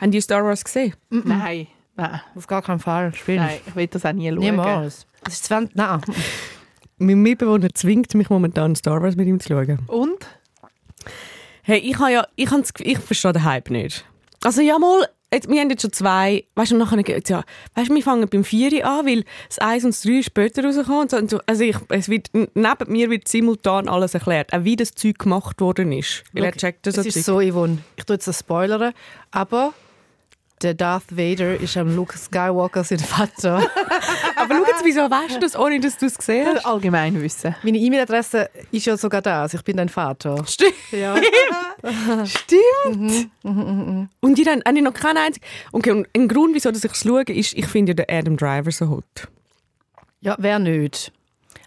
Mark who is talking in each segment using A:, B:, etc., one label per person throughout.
A: Haben die Star Wars gesehen?
B: Nein. Nein.
C: Auf gar keinen Fall.
B: Nein, ich will das auch nie schauen.
C: Niemals. Das ist 20... Nein.
A: Mein Mitbewohner zwingt mich momentan, Star Wars mit ihm zu schauen.
B: Und?
A: Hey, ich, habe ja, ich, habe das ich verstehe den Hype nicht. Also ja mal, jetzt, wir haben jetzt schon zwei, weißt du, und nachher geht's ja, weißt du, wir fangen beim Vieri an, weil das 1 und das 3 später rauskommen. Und so, und so, also ich, es wird, neben mir wird simultan alles erklärt, auch wie das Zeug gemacht worden ist. Weil er checkt das
C: Es
A: so
C: ist
A: Zeug.
C: so, Yvonne, ich tue jetzt das spoilern, aber der Darth Vader ist am Luke Skywalker sein Vater.
A: Aber schau jetzt, wieso weißt du das, ohne dass du es gesehen hast?
B: Allgemein wissen.
C: Meine E-Mail-Adresse ist ja sogar da, also ich bin dein Vater.
A: Stimmt.
C: Ja.
A: Stimmt. Und die dann, habe ich noch keinen einzigen. Okay, und ein Grund, wieso dass ich es schaue, ist, ich finde ja den Adam Driver so hot.
C: ja, wer nicht?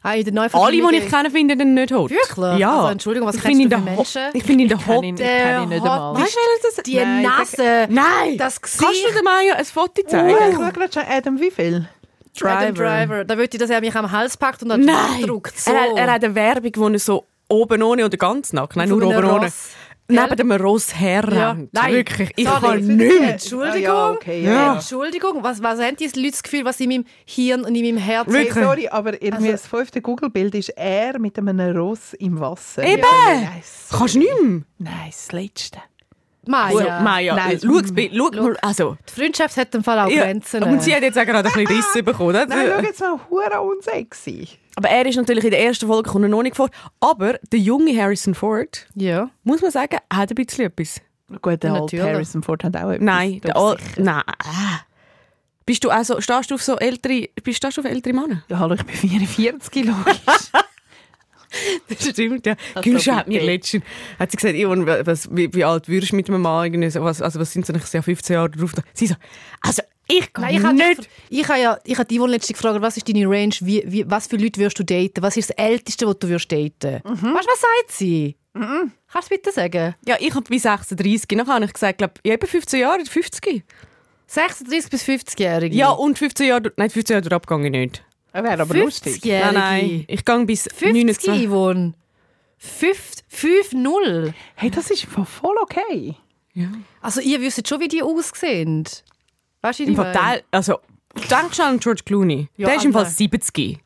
C: Ah, in der neuen
A: Alle, die ich kenne, finden den nicht hot.
C: Wirklich?
A: Ja.
C: Also, Entschuldigung, was
A: ich
C: kennst
A: finde
C: du
A: ihn
C: für Menschen?
A: Ich finde ihn
B: Kenn
A: hot.
B: ihn, kenn ihn nicht einmal.
A: Weißt du, das
C: Die
B: Nein,
C: Nase,
A: Nein!
C: das
A: Kannst du
C: Gesicht.
A: dem Maya ein Foto
B: Oh,
A: zeigen?
B: ich schaue gerade schon, Adam, wie viel?
C: Adam Driver. Da würde ich, dass er mich am Hals packt und dann
A: Nein!
C: drückt. So.
A: Er, hat, er hat eine Werbung, wo er so oben ohne oder ganz nackt, nein,
C: Von
A: nur oben ohne,
C: Ross.
A: Neben dem Ross herrennt.
C: Ja. Nein,
A: Wirklich, ich
C: sorry.
A: kann nicht mehr.
C: Entschuldigung.
B: Ah, ja, okay, ja.
A: Ja.
C: Entschuldigung, was, was haben diese Leute das Gefühl, was in meinem Hirn und in meinem Herzen
B: Hey,
A: Wirklich?
B: sorry, aber irgendwie
C: Also-
B: das fünfte Google-Bild ist er mit einem Ross im Wasser.
A: Eben!
B: Nein, sorry.
A: Kannst du nicht mehr.
B: Nein, das Letzte. Nein,
A: schau, das Bild, schau mal, also...
C: Die Freundschaft hat im Fall auch
A: Ja,
C: Grenzen.
A: und sie hat jetzt auch gerade ein bisschen Riss bekommen. oder?
B: Nein, schau jetzt mal, hure unsexy.
A: Aber er ist natürlich in der ersten Folge kommt noch nicht vor. Aber der junge Harrison Ford,
C: ja.
A: muss man sagen, hat ein bisschen etwas.
B: Gut, der
C: Ja,
B: alte
C: natürlich.
B: Harrison Ford hat auch etwas.
A: Nein, der
B: bin
A: Al
B: ich sicher.
A: Nein. Bist du also, stehst du auf so ältere, bist, stehst du auf ältere Männer?
B: Ja, hallo, ich bin 44 logisch.
A: Das stimmt, ja. Gülscha hat mir letztens, hat sie gesagt, Ivan, was, wie, wie alt würdest du mit einem Mann, irgendwie was, also was sind so, ich 15 Jahre drauf? Sie so, also ich kann
C: Nein, ich habe
A: nicht.
C: ich habe ja, ich habe die letztens gefragt, was ist deine Range, wie, wie, was für Leute würdst du daten, was ist das Älteste, was du würdest daten?
A: Mhm.
C: Weißt du, was sagt sie? Kannst du bitte sagen?
A: Ja, ich habe bis 36, nachher habe ich gesagt, glaub, ja, eben 15 Jahre, 50.
C: 36 bis 50-Jährige?
A: Ja, und 15 Jahre, nein, 15 Jahre Abgang nicht.
B: Er wäre aber lustig.
C: 50-Jährige.
A: Nein, nein, ich gehe bis
C: 50
A: 29.
C: Yvonne. 5-0.
B: Hey, das ist voll- okay.
A: Ja.
C: Also ihr wisst schon, wie die aussehen. Weißt du, wie
A: Im
C: ich
A: Fall,
C: meine?
A: der, also, denk schon an George Clooney.
C: Ja,
A: der ist im Fall
C: aber-
A: 70.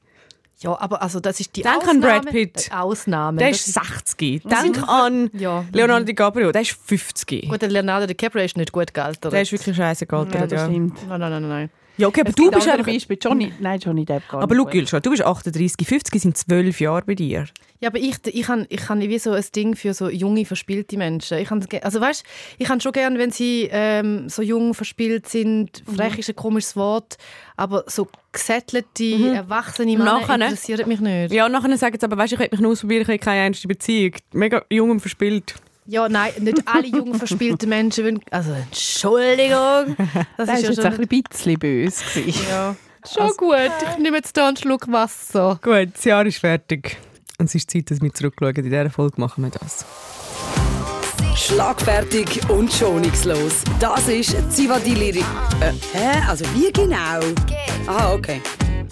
C: Ja, aber also das ist die
A: Denk
C: Ausnahme.
A: an Brad Pitt.
C: Die Ausnahme.
A: Der
C: Das
A: ist 60.
C: Was
A: Denk
C: ist-
A: an
C: Ja.
A: Leonardo DiCaprio, der ist 50.
C: Gut, der Leonardo DiCaprio ist nicht gut gealtert.
A: Der ist wirklich scheiße gealtert.
B: Ja,
A: Ja,
B: das
C: nein, nein, nein, nein.
A: Ja okay, aber
B: Es
A: du
B: gibt
A: bist einfach...
B: Beispiele. Johnny, nein, Johnny Depp gar
A: Aber
B: nicht
A: schau. Gülscha, du bist 38, 50 sind 12 Jahre bei dir.
C: Ja, aber ich, ich habe ich hab wie so ein Ding für so junge, verspielte Menschen. Ich habe also weißt, ich habe schon gern, wenn sie ähm, so jung verspielt sind. Frech ist ein komisches Wort, aber so gesättelte, erwachsene Männer
A: Nachher,
C: interessieren mich nicht.
A: Ja, und nachher sagen sie aber, weißt du, ich will mich nur ausprobieren, ich will keine ernste Beziehung. Mega jung und verspielt.
C: Ja, nein, nicht alle jung verspielte Menschen wollen... Also, Entschuldigung. Das,
B: Das
C: ist
B: war
C: ja
B: jetzt
C: schon...
B: ein bisschen böse. gewesen.
C: Ja. Schon gut. Ich nehme jetzt hier einen Schluck Wasser.
A: Gut, das Jahr ist fertig. Und es ist Zeit, dass wir zurückschauen. In dieser Folge machen wir das.
D: Schlagfertig und schonungslos. Das ist Zivadili Ring. Äh, hä? Also wie genau? Aha, okay.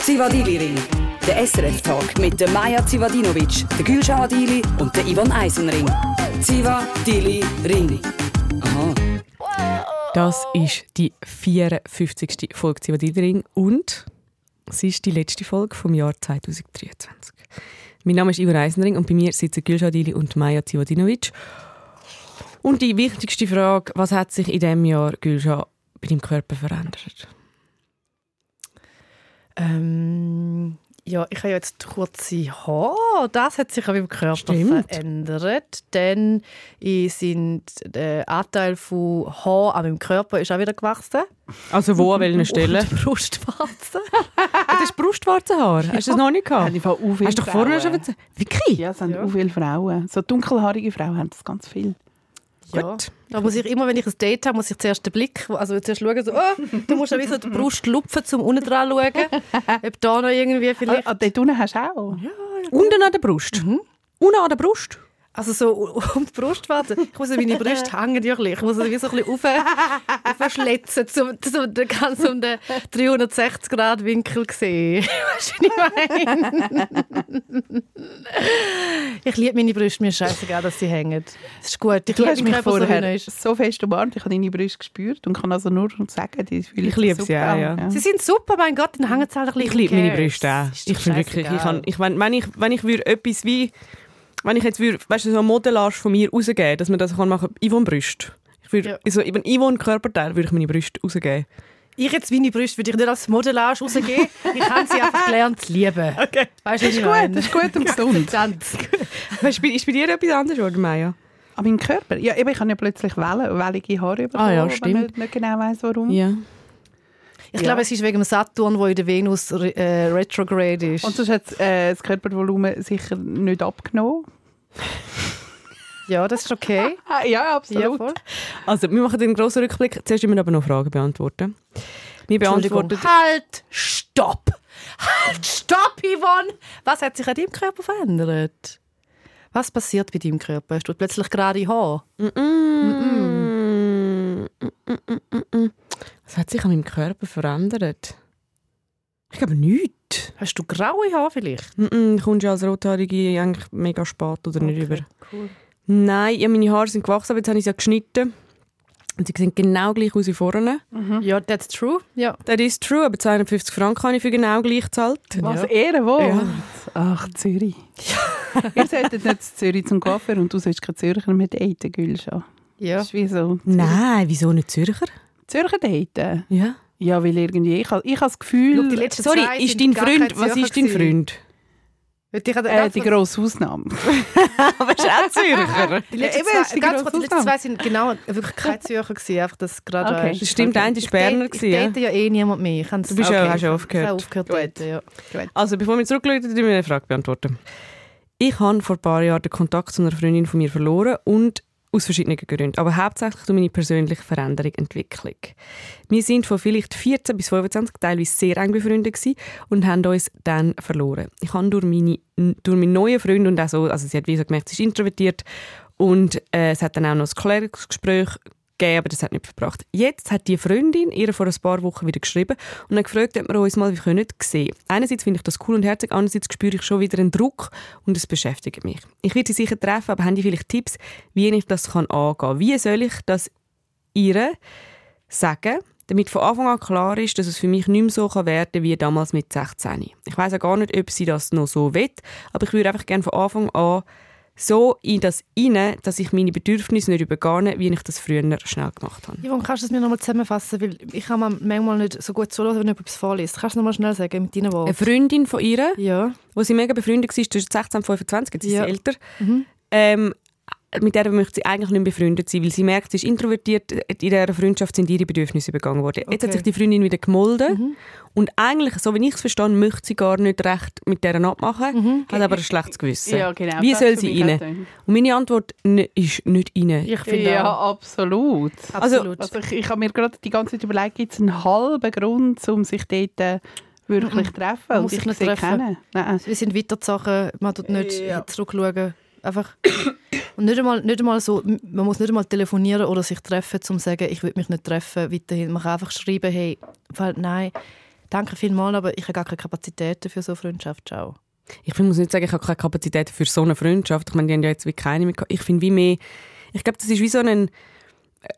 D: Zivadili Ring. Der SRF-Talk mit der Maja Zivadinovic, der Gülşah Adili und der Ivan Eisenring. Zivadili Ring. Aha.
A: Das ist die 54. Folge Zivadilring und es ist die letzte Folge vom Jahr 2023. Mein Name ist Ivo Eisenring und bei mir sitzen Gülşah Adili und Maja Zivadinovic. Und die wichtigste Frage, was hat sich in diesem Jahr, Gülşah, bei deinem Körper verändert?
C: Ähm, ja, ich habe ja jetzt kurze Haare. Das hat sich an meinem Körper
A: Stimmt.
C: verändert. Denn ich sind, der Anteil von Haar an meinem Körper ist auch wieder gewachsen.
A: Also wo, an welchen Stellen?
C: Und die Brustwarzen.
A: Das ist Brustwarzenhaar. Hast du das noch nicht gehabt?
B: Im auch viele
A: Hast du doch vorher schon
B: Frauen.
A: erzählt? Wirklich?
B: Ja, es haben
C: Ja.
B: auch viele Frauen. So dunkelhaarige Frauen haben das ganz viel.
C: Ja. Da muss ich immer, wenn ich ein Date habe, muss ich zuerst den Blick, also zuerst schauen, so, oh, du musst ja wie so die Brust lupfen, um unten dran zu schauen, ob da noch irgendwie
B: Ah,
C: vielleicht...
B: ah, dort unten hast du auch.
A: Unten an der Brust? Unten an der Brust?
C: Also so um die Brustwarze. Ich muss meine Brüste hängen ja ein bisschen. Ich muss sie wie so ein bisschen auf, aufschlitzen, um, um, ganz um den 360 Grad Winkel zu sehen. Weißt du, was ich meine? ich liebe meine Brüste, mir ist scheißegal, dass sie hängen. Das ist gut. Ich
B: Du
C: liebe
B: hast mich
C: so er
B: vorher
C: ist.
B: so fest umarmt, ich habe deine Brüste gespürt und kann also nur sagen, die fühlen
A: Ich liebe sie auch,
B: an.
A: ja.
C: Sie sind super, mein Gott, dann hängen sie halt ein bisschen.
A: Ich liebe meine? Brüste auch. Ich finde wirklich, ich kann, ich, wenn, wenn ich, wenn ich würde etwas wie, wenn ich jetzt würde, weißt du, so eine Modellage von mir rausgeben, dass man das kann machen, Yvonne Brüste. Ich würde,
C: Ja.
A: also eben Yvonne Körperteil würde ich meine Brüste rausgeben.
C: Ich jetzt meine Brüste würde ich nicht als Modellage rausgeben. Ich habe sie einfach gelernt zu lieben.
A: Okay.
C: Weißt du, was ich
B: Gut,
C: meine?
B: das ist gut und gesund.
A: Weißt, du, ist bei dir etwas anderes geworden, Maya?
B: An meinem Körper? Ja, eben, ich habe ja plötzlich Wellen, wellige Haare bekommen,
A: Ah ja,
B: wenn ich
A: stimmt.
B: nicht, nicht genau weiss, warum.
A: Ja.
C: Ich
B: Ja.
C: glaube, es ist wegen dem Saturn, der in der Venus äh, retrograde ist.
B: Und sonst hat äh, das Körpervolumen sicher nicht abgenommen.
C: ja, das ist okay.
B: Ja,
C: Ja,
B: absolut.
C: voll.
A: Also, wir machen einen grossen Rückblick. Zuerst müssen wir aber noch Fragen beantworten. Wir beantworten...
C: Halt! Stopp! Halt! Stopp, Yvonne! Was hat sich an deinem Körper verändert? Was passiert bei deinem Körper? Hast du plötzlich gerade Haar?
A: Mm, mm, mm, mm, mm. Was hat sich an meinem Körper verändert? Ich glaube nichts.
C: Hast du graue Haare vielleicht?
A: Mm -mm, kommst du als Rothaarige eigentlich mega spät oder nicht über?
C: cool.
A: Nein, ja, meine Haare sind gewachsen, aber jetzt habe ich sie ja geschnitten. Und sie sehen genau gleich aus wie vorne.
C: Ja, that's true. Ja.
A: Das ist true, aber 250 Franken habe ich für genau gleich gezahlt.
B: Was
C: Ja.
B: Ehrenwort.
A: Ja.
B: Ach, Zürich. Ihr solltet nicht zu Zürich zum Coiffeur und du sollst kein Zürcher mit daten, Gülscha.
C: ja.
B: Das ist wie so.
A: Nein, wieso nicht Zürcher?
B: Zürcher daten?
A: Ja.
B: Ja, weil irgendwie, ich, ich habe das Gefühl,
C: Schau, die
A: Sorry, ist dein Freund,
C: kein
A: was ist dein. Freund?
B: Äh, die grosse Ausnahme.
A: aber ist auch Zürcher.
C: Die letzten,
B: Ja,
C: zwei,
B: die
C: ganz kurz, die letzten zwei sind genau wirklich keine Zürcher gewesen, einfach das gerade
B: Okay.
A: Das stimmt,
B: Okay.
A: einer war Berner.
C: Ich date ja eh niemand mehr. Ich
A: Du bist ja- hast ja aufgehört.
C: Aufgehört daten, ja.
A: Also, bevor wir zurückschauen, tun wir eine Frage beantworten. Ich habe vor ein paar Jahren den Kontakt zu einer Freundin von mir verloren und aus verschiedenen Gründen, aber hauptsächlich durch meine persönliche Veränderung, Entwicklung. Wir sind von vielleicht 14 bis 25 teilweise sehr eng befreundet und haben uns dann verloren. Ich habe durch, meine, durch meinen neuen Freund und auch so, also sie hat wie so gemerkt, sie ist introvertiert und äh, es hat dann auch noch ein Klärungsgespräch gegeben, aber das hat nicht verbracht. Jetzt hat die Freundin ihr vor ein paar Wochen wieder geschrieben und hat gefragt, ob wir uns mal können sehen Einerseits finde ich das cool und herzig, andererseits spüre ich schon wieder einen Druck und es beschäftigt mich. Ich werde sie sicher treffen, aber haben die vielleicht Tipps, wie ich das kann angehen kann? Wie soll ich das ihr sagen, damit von Anfang an klar ist, dass es für mich nicht mehr so kann werden wie damals mit 16. Ich weiß auch gar nicht, ob sie das noch so will, aber ich würde einfach gerne von Anfang an so in das inne, dass ich meine Bedürfnisse nicht übergehe, wie ich das früher schnell gemacht habe.
C: Yvonne, kannst du es mir nochmal zusammenfassen? Weil ich kann manchmal nicht so gut zuhören, wenn jemand etwas vorliest. Kannst du es nochmal schnell sagen, mit deinen
A: Eine
C: Worten?
A: Freundin von ihr,
C: Ja.
A: wo sie mega befreundet war, zwischen 16 und 25, jetzt ist
C: Ja.
A: sie älter,
C: Mhm.
A: ähm, mit der möchte sie eigentlich nicht mehr befreundet sein, weil sie merkt, sie ist introvertiert, in dieser Freundschaft sind ihre Bedürfnisse übergangen worden. Jetzt hat
C: Okay.
A: sich die Freundin wieder gemolden
C: Mhm.
A: und eigentlich, so wie ich es verstehe, möchte sie gar nicht recht mit der abmachen,
C: Mhm.
A: hat aber ein schlechtes Gewissen.
B: Ja, genau.
A: Wie
B: das
A: soll sie rein? Und meine Antwort ist nicht rein.
C: Ich finde
B: Ja,
C: auch.
B: absolut.
C: Absolut.
B: Also ich, ich habe mir gerade die ganze Zeit überlegt, gibt es einen halben Grund, um sich dort äh, wirklich zu treffen?
C: Man
B: und
C: muss sich
B: sich
C: nicht
B: sie
C: treffen.
B: kennen. Nein.
C: Wir sind weiter die Sachen, man tut nicht
B: Ja.
C: zurückschauen. Einfach. Und nicht einmal, nicht einmal so, man muss nicht einmal telefonieren oder sich treffen, um zu sagen, ich will mich nicht treffen, weiterhin. Man kann einfach schreiben, hey, weil, nein, danke vielmals, aber ich habe gar keine Kapazitäten für so eine Freundschaft. Ciao.
A: Ich muss nicht sagen, ich habe keine Kapazität für so eine Freundschaft. Ich meine, die haben ja jetzt wie keine mehr. Ich finde wie mehr, ich glaube, das ist wie so ein,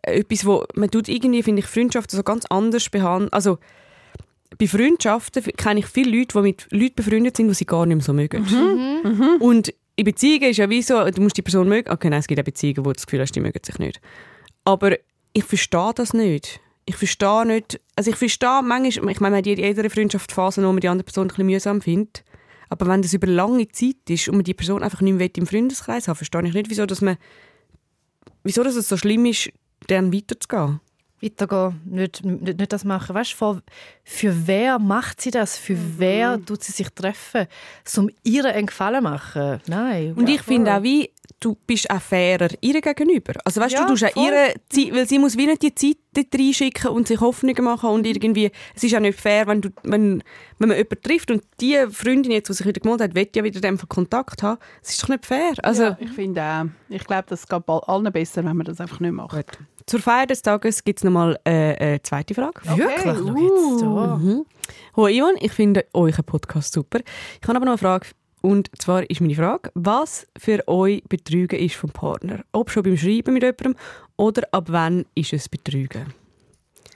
A: äh, etwas, wo man tut irgendwie, finde ich, Freundschaften so ganz anders behandeln. Also, bei Freundschaften kenne ich viele Leute, die mit Leuten befreundet sind, die sie gar nicht mehr so mögen. Und in Beziehungen ist ja wie so, du musst die Person mögen. Okay, nein, es gibt auch Beziehungen, wo du das Gefühl hast, die mögen sich nicht. Aber ich verstehe das nicht. Ich verstehe nicht, also ich verstehe manchmal, ich meine, man hat in jeder Freundschaft Phasen, wo man die andere Person ein bisschen mühsam findet. Aber wenn das über lange Zeit ist und man die Person einfach nicht mehr im Freundeskreis hat, verstehe ich nicht, wieso, dass man, wieso dass es so schlimm ist, dann weiterzugehen.
C: Weitergehen, nicht, nicht, nicht das machen. Weißt du, für wer macht sie das? Für
A: Mhm.
C: wer tut sie sich treffen? Um ihr einen Gefallen machen? Nein.
A: Und ich finde auch, wie, du bist auch fairer ihr gegenüber. Also weißt
C: Ja,
A: du, du tust auch ihre Zeit, weil sie muss wie nicht die Zeit dort reinschicken und sich Hoffnungen machen und irgendwie, es ist auch nicht fair, wenn, du, wenn, wenn man jemanden trifft und die Freundin jetzt, die sich wieder gemeldet hat, will ja wieder dem Kontakt haben. Es ist doch nicht fair. Also,
B: ja, ich finde auch. Ich glaube, das geht bald allen besser, wenn man das einfach nicht macht.
A: Gut. Zur Feier des Tages gibt es nochmal äh, eine zweite Frage.
C: Wirklich?
B: Okay,
C: Schau jetzt da.
A: Mhm. Hallo Ivan, ich finde euren Podcast super. Ich habe aber noch eine Frage. Und zwar ist meine Frage, was für euch Betrügen ist vom Partner? Ob schon beim Schreiben mit jemandem oder ab wann ist es Betrügen?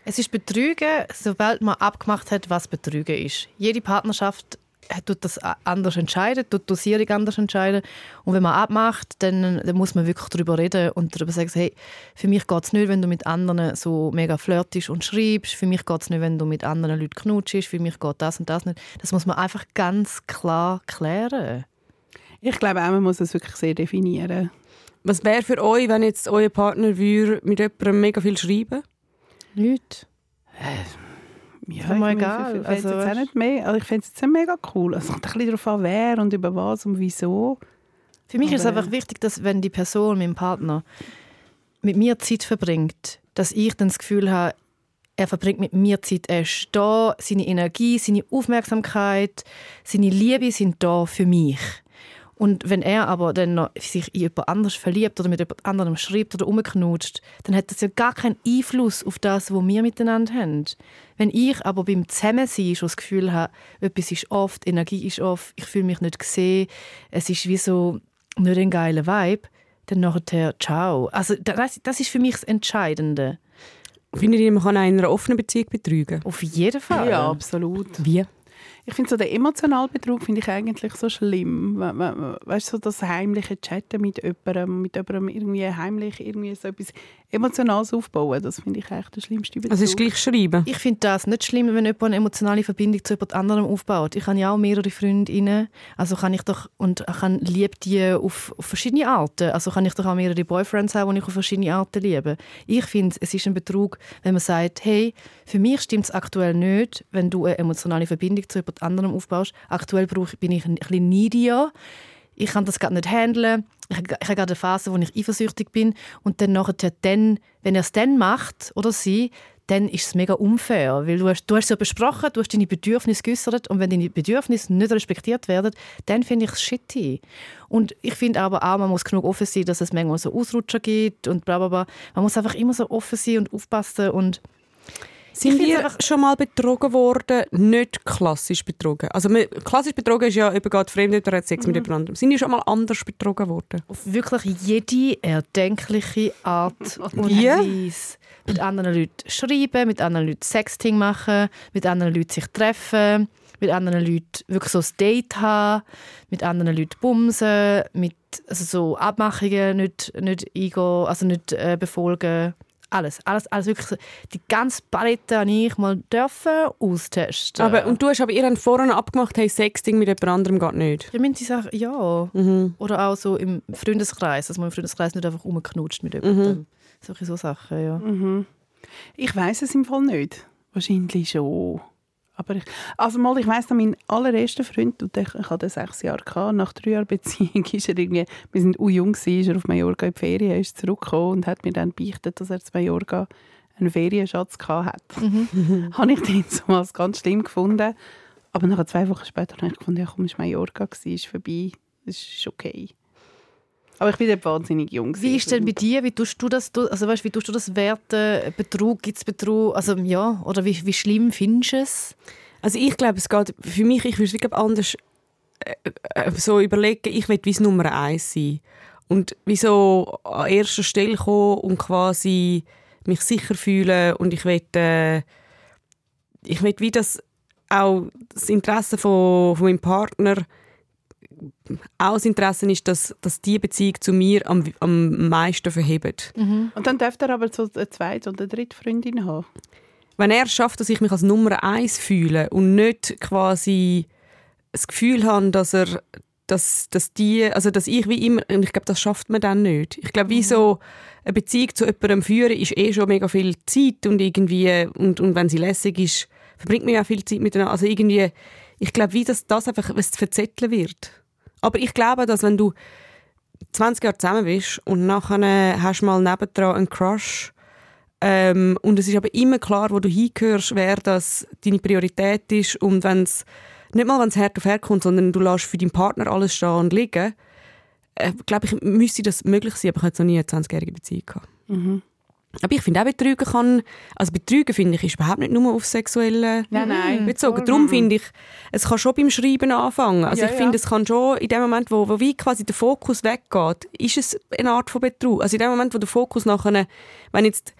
C: Es ist Betrügen, sobald man abgemacht hat, was Betrügen ist. Jede Partnerschaft hat- tut das anders entscheiden, tut die Dosierung anders entscheiden. Und wenn man abmacht, dann, dann muss man wirklich darüber reden und darüber sagen, hey, für mich geht es nicht, wenn du mit anderen so mega flirtest und schreibst. Für mich geht es nicht, wenn du mit anderen Leuten knutschst. Für mich geht das und das nicht. Das muss man einfach ganz klar klären.
B: Ich glaube auch, man muss es wirklich sehr definieren.
A: Was wäre für euch, wenn jetzt euer Partner würde mit jemandem mega viel schreiben
C: Nicht.
B: Ja,
C: Ist mir
B: ich
C: egal.
B: finde
C: Also,
B: es jetzt auch nicht mehr, also ich finde es jetzt nicht mega cool. Es kommt ein bisschen darauf an, wer und über was und wieso.
C: Für mich ist es
B: Aber-
C: einfach wichtig, dass wenn die Person, mein Partner, mit mir Zeit verbringt, dass ich dann das Gefühl habe, er verbringt mit mir Zeit, er ist da, seine Energie, seine Aufmerksamkeit, seine Liebe sind da für mich. Und wenn er aber dann noch sich in jemand anderes verliebt oder mit jemand anderem schreibt oder umknutscht, dann hat das ja gar keinen Einfluss auf das, was wir miteinander haben. Wenn ich aber beim Zusammensein schon das Gefühl habe, etwas ist oft, Energie ist oft, ich fühle mich nicht gesehen, es ist wie so nicht ein geiler Vibe, dann nachher ciao. Also das, das ist für mich das Entscheidende.
A: Findet ihr, man kann auch in einer offenen Beziehung betrügen?
C: Auf jeden Fall.
B: Ja, absolut.
A: Wie?
B: Ich finde so den emotionalen Betrug finde ich eigentlich so schlimm. We- we- Weißt du, so das heimliche Chatten mit jemandem, mit jemandem irgendwie heimlich irgendwie so etwas Emotionales aufbauen, das finde ich eigentlich der schlimmste Betrug.
A: Also es ist gleich schreiben.
C: Ich finde das nicht schlimm, wenn jemand eine emotionale Verbindung zu jemand anderem aufbaut. Ich habe ja auch mehrere Freundinnen, also kann ich doch und kann liebe die auf, auf verschiedene Arten. Also kann ich doch auch mehrere Boyfriends haben, die ich auf verschiedene Arten liebe. Ich finde, es ist ein Betrug, wenn man sagt, hey, für mich stimmt es aktuell nicht, wenn du eine emotionale Verbindung zu jemand anderem aufbaust. Aktuell brauche, bin ich ein bisschen needier. Ich kann das gerade nicht handeln. Ich, habe gerade eine Phase, wo ich eifersüchtig bin. Und dann nachher, dann, wenn er es dann macht oder sie, dann ist es mega unfair. Weil du hast, du hast es ja besprochen, du hast deine Bedürfnisse geäußert und wenn deine Bedürfnisse nicht respektiert werden, dann finde ich es shitty. Und ich finde aber auch, man muss genug offen sein, dass es manchmal so Ausrutscher gibt und bla bla bla. Man muss einfach immer so offen sein und aufpassen und
A: Sind
C: einfach-
A: schon mal betrogen worden? Nicht klassisch betrogen. Also man, klassisch betrogen ist ja, jemand geht fremd oder hat Sex mit jemand anderem. Sind ihr schon mal anders betrogen worden?
C: auf wirklich jede erdenkliche Art und
A: Wie?
C: Weise. Mit anderen Leuten schreiben, mit anderen Leuten Sexting machen, mit anderen Leuten sich treffen, mit anderen Leuten wirklich so ein Date haben, mit anderen Leuten bumsen, mit also so Abmachungen nicht, nicht eingehen, also nicht äh, befolgen. Alles, alles, alles wirklich. Die ganze Palette habe ich mal dürfen austesten.
A: Aber, und du hast aber ihr habt vorhin abgemacht, hey, Sexting mit jemand anderem geht nicht.
C: ja, müssen sie sagen, ja.
A: Mhm.
C: Oder auch so im Freundeskreis, dass man im Freundeskreis nicht einfach rumknutscht mit jemandem. Solche so Sachen, ja.
B: Mhm. Ich weiß es im Fall nicht. Wahrscheinlich schon. Aber ich, also mal, ich weiss mein allererster Freund, und ich, ich hatte sechs Jahre, gehabt, nach drei Jahren Beziehung, ist er irgendwie, wir sind u jung, gewesen, ist er auf Mallorca in die Ferien, ist zurückgekommen und hat mir dann beichtet, dass er zu Mallorca einen Ferienschatz gehabt hat.
C: Mhm.
B: habe ich den so als ganz schlimm gefunden. Aber nach zwei Wochen später habe ich gefunden, ja komm, es war Mallorca, ist vorbei, es ist okay. Aber ich bin dort wahnsinnig jung.
C: Wie ist denn bei dir? Wie tust du das? Also weißt, wie tust du das werten? Betrug, gibt es Betrug? Also ja, oder wie, wie schlimm findest du es?
A: Also ich glaube, es geht für mich, ich würde es anders äh, äh, so überlegen, ich will wie Nummer eins sein. Und wieso an erster Stelle kommen und quasi mich sicher fühlen und ich will, äh, ich will wie das auch das Interesse von, von meinem Partner auch das Interesse ist, dass, dass die Beziehung zu mir am, am meisten verhebt.
B: Und dann dürfte er aber so eine zweite oder dritte Freundin haben.
A: wenn er es schafft, dass ich mich als Nummer eins fühle und nicht quasi das Gefühl habe, dass er dass, dass die, also dass ich wie immer, und ich glaube, das schafft man dann nicht. Ich glaube, wie so eine Beziehung zu jemandem führen, ist eh schon mega viel Zeit und irgendwie, und, und wenn sie lässig ist, verbringt man ja viel Zeit miteinander. Also irgendwie, ich glaube, wie das, das einfach was verzetteln wird. Aber ich glaube, dass wenn du 20 Jahre zusammen bist und nachher hast du mal nebendran einen Crush ähm, und es ist aber immer klar, wo du hingehörst, wer das deine Priorität ist und wenn es nicht mal, wenn es hart auf hart kommt, sondern du lässt für deinen Partner alles stehen und liegen, äh, glaube ich, müsste das möglich sein, aber ich jetzt noch nie eine 20-jährige Beziehung gehabt.
B: Mhm.
A: Aber ich finde auch, Betrügen kann, also Betrügen finde ich, ist überhaupt nicht nur auf sexuelle
B: Nein, nein.
A: bezogen. Darum finde ich, es kann schon beim Schreiben anfangen. Also
B: Ja,
A: ich finde,
B: ja.
A: es kann schon in dem Moment, wo, wo wie quasi der Fokus weggeht, ist es eine Art von Betrug. Also in dem Moment, wo der Fokus nachher, wenn jetzt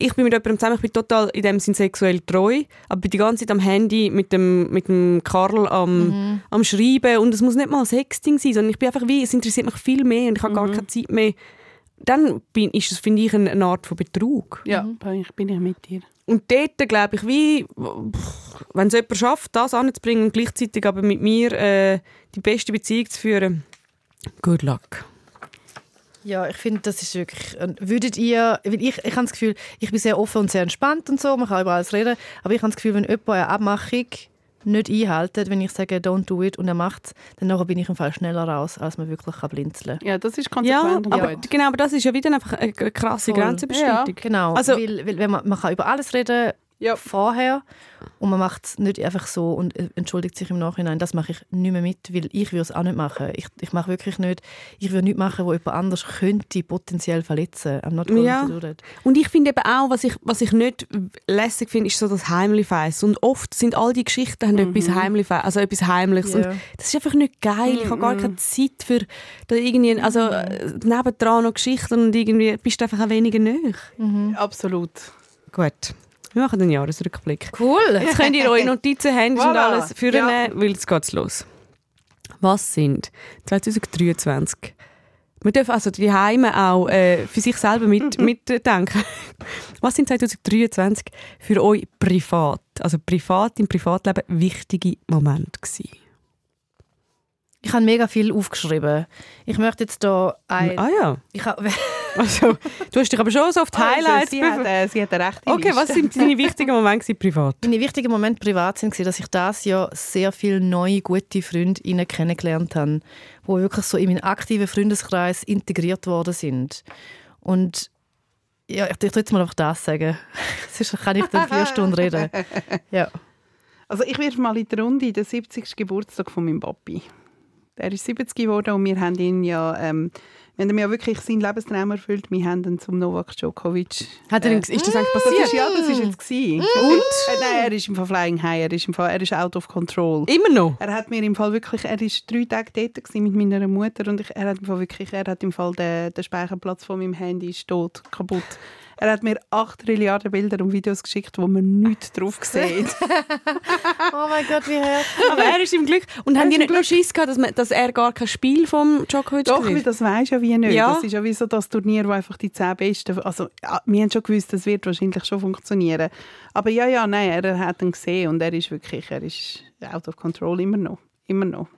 A: ich bin mit jemandem zusammen, ich bin total in dem Sinn sexuell treu, aber bin die ganze Zeit am Handy mit dem, mit dem Karl am, am Schreiben und es muss nicht mal Sexting sein, sondern ich bin einfach wie, es interessiert mich viel mehr und ich habe gar keine Zeit mehr. Dann bin, ist es, finde ich, eine, eine Art von Betrug.
B: Ja, ich bin ich mit dir.
A: Und dort glaube ich, wie, wenn es jemand schafft, das anzubringen und gleichzeitig aber mit mir äh, die beste Beziehung zu führen, good luck.
C: Ja, ich finde, das ist wirklich. Würdet ihr. Weil ich, ich habe das Gefühl, ich bin sehr offen und sehr entspannt und so, man kann über alles reden. Aber ich habe das Gefühl, wenn jemand eine Abmachung nicht einhält, wenn ich sage, don't do it und er macht es, dann nachher bin ich im Fall schneller raus, als man wirklich kann blinzeln
B: Ja, das ist
A: Ja,
B: konsequent und
A: aber
B: gut.
A: genau, aber das ist ja wieder einfach eine krasse
C: Voll.
A: Grenzüberschreitung.
C: Genau,
A: Also-
C: weil, weil wenn man, man kann über alles reden
B: Ja.
C: vorher und man macht es nicht einfach so und äh, entschuldigt sich im Nachhinein. Das mache ich nicht mehr mit, weil ich würde es auch nicht machen. Ich, ich mache wirklich nicht, ich würde nichts machen, wo jemand anders könnte potenziell verletzen. I'm not going
A: Ja.
C: to do that.
A: Und ich finde eben auch, was ich, was ich nicht lässig finde, ist so das Heimlichfeiss. Und oft sind all die Geschichten haben etwas Heimlichfeiss, also etwas Heimliches.
C: Ja.
A: Und das ist einfach nicht geil. Ich habe gar keine Zeit für da irgendwie, also äh, nebendran noch Geschichten und irgendwie bist du einfach auch weniger nöch.
B: Absolut.
A: Gut. Wir machen den Jahresrückblick.
C: Cool!
A: Jetzt könnt ihr eure Notizen, Handys und
B: Voilà.
A: alles führen, weil jetzt geht's los. Was sind 2023? Wir dürfen also die Heime auch äh, für sich selber mit, mitdenken. Was sind 2023 für euch privat, also privat im Privatleben wichtige Momente gewesen?
C: Ich habe mega viel aufgeschrieben. Ich möchte jetzt da ein...
A: Ah ja,
C: Ich habe,
A: also du hast dich aber schon so auf die Highlights
B: Also, sie, hat, äh, sie hat eine rechte
A: Okay, was sind deine wichtigen Momente privat?
C: meine wichtigen Momente privat sind, dass ich das Jahr sehr viele neue, gute Freundinnen kennengelernt habe, die wirklich so in meinen aktiven Freundeskreis integriert worden sind. Und ja, ich, ich jetzt mal einfach das sagen. Sonst kann ich dann vier Stunden reden. Ja.
B: Also ich wirf mal in die Runde den 70. Geburtstag von meinem Papi. Er ist 70 geworden und wir haben ihn ja, ähm, haben ihm ja wirklich seinen Lebenstraum erfüllt. Wir haben ihn zum Novak Djokovic.
A: Hat er,
B: Äh,
A: ist das eigentlich
B: das
A: passiert?
B: ist, ja, das ist jetzt gewesen. Und? Äh, nein, er ist im Fall Flying High, er ist, im Fall, er ist out of control.
A: Immer noch?
B: Er hat mir im Fall wirklich, er ist drei Tage dort mit meiner Mutter und ich, er hat im Fall wirklich, er hat im Fall den, den Speicherplatz von meinem Handy ist tot, kaputt. Er hat mir 8 Trilliarden Bilder und Videos geschickt, wo man nichts drauf sieht.
C: Oh mein Gott, wie herzlich.
A: Aber er ist im Glück. Und haben
B: ist
A: die nicht nur Schiss gehabt, dass, man, dass er gar kein Spiel vom Djokovic
B: Doch, weil das weisst ja wie nicht.
A: Ja.
B: Das ist ja wie so das Turnier, wo einfach die 10 Besten... Also, ja, wir haben schon gewusst, das wird wahrscheinlich schon funktionieren. Aber ja, ja, nein, er hat ihn gesehen und er ist wirklich, er ist out of control, immer noch. Immer noch.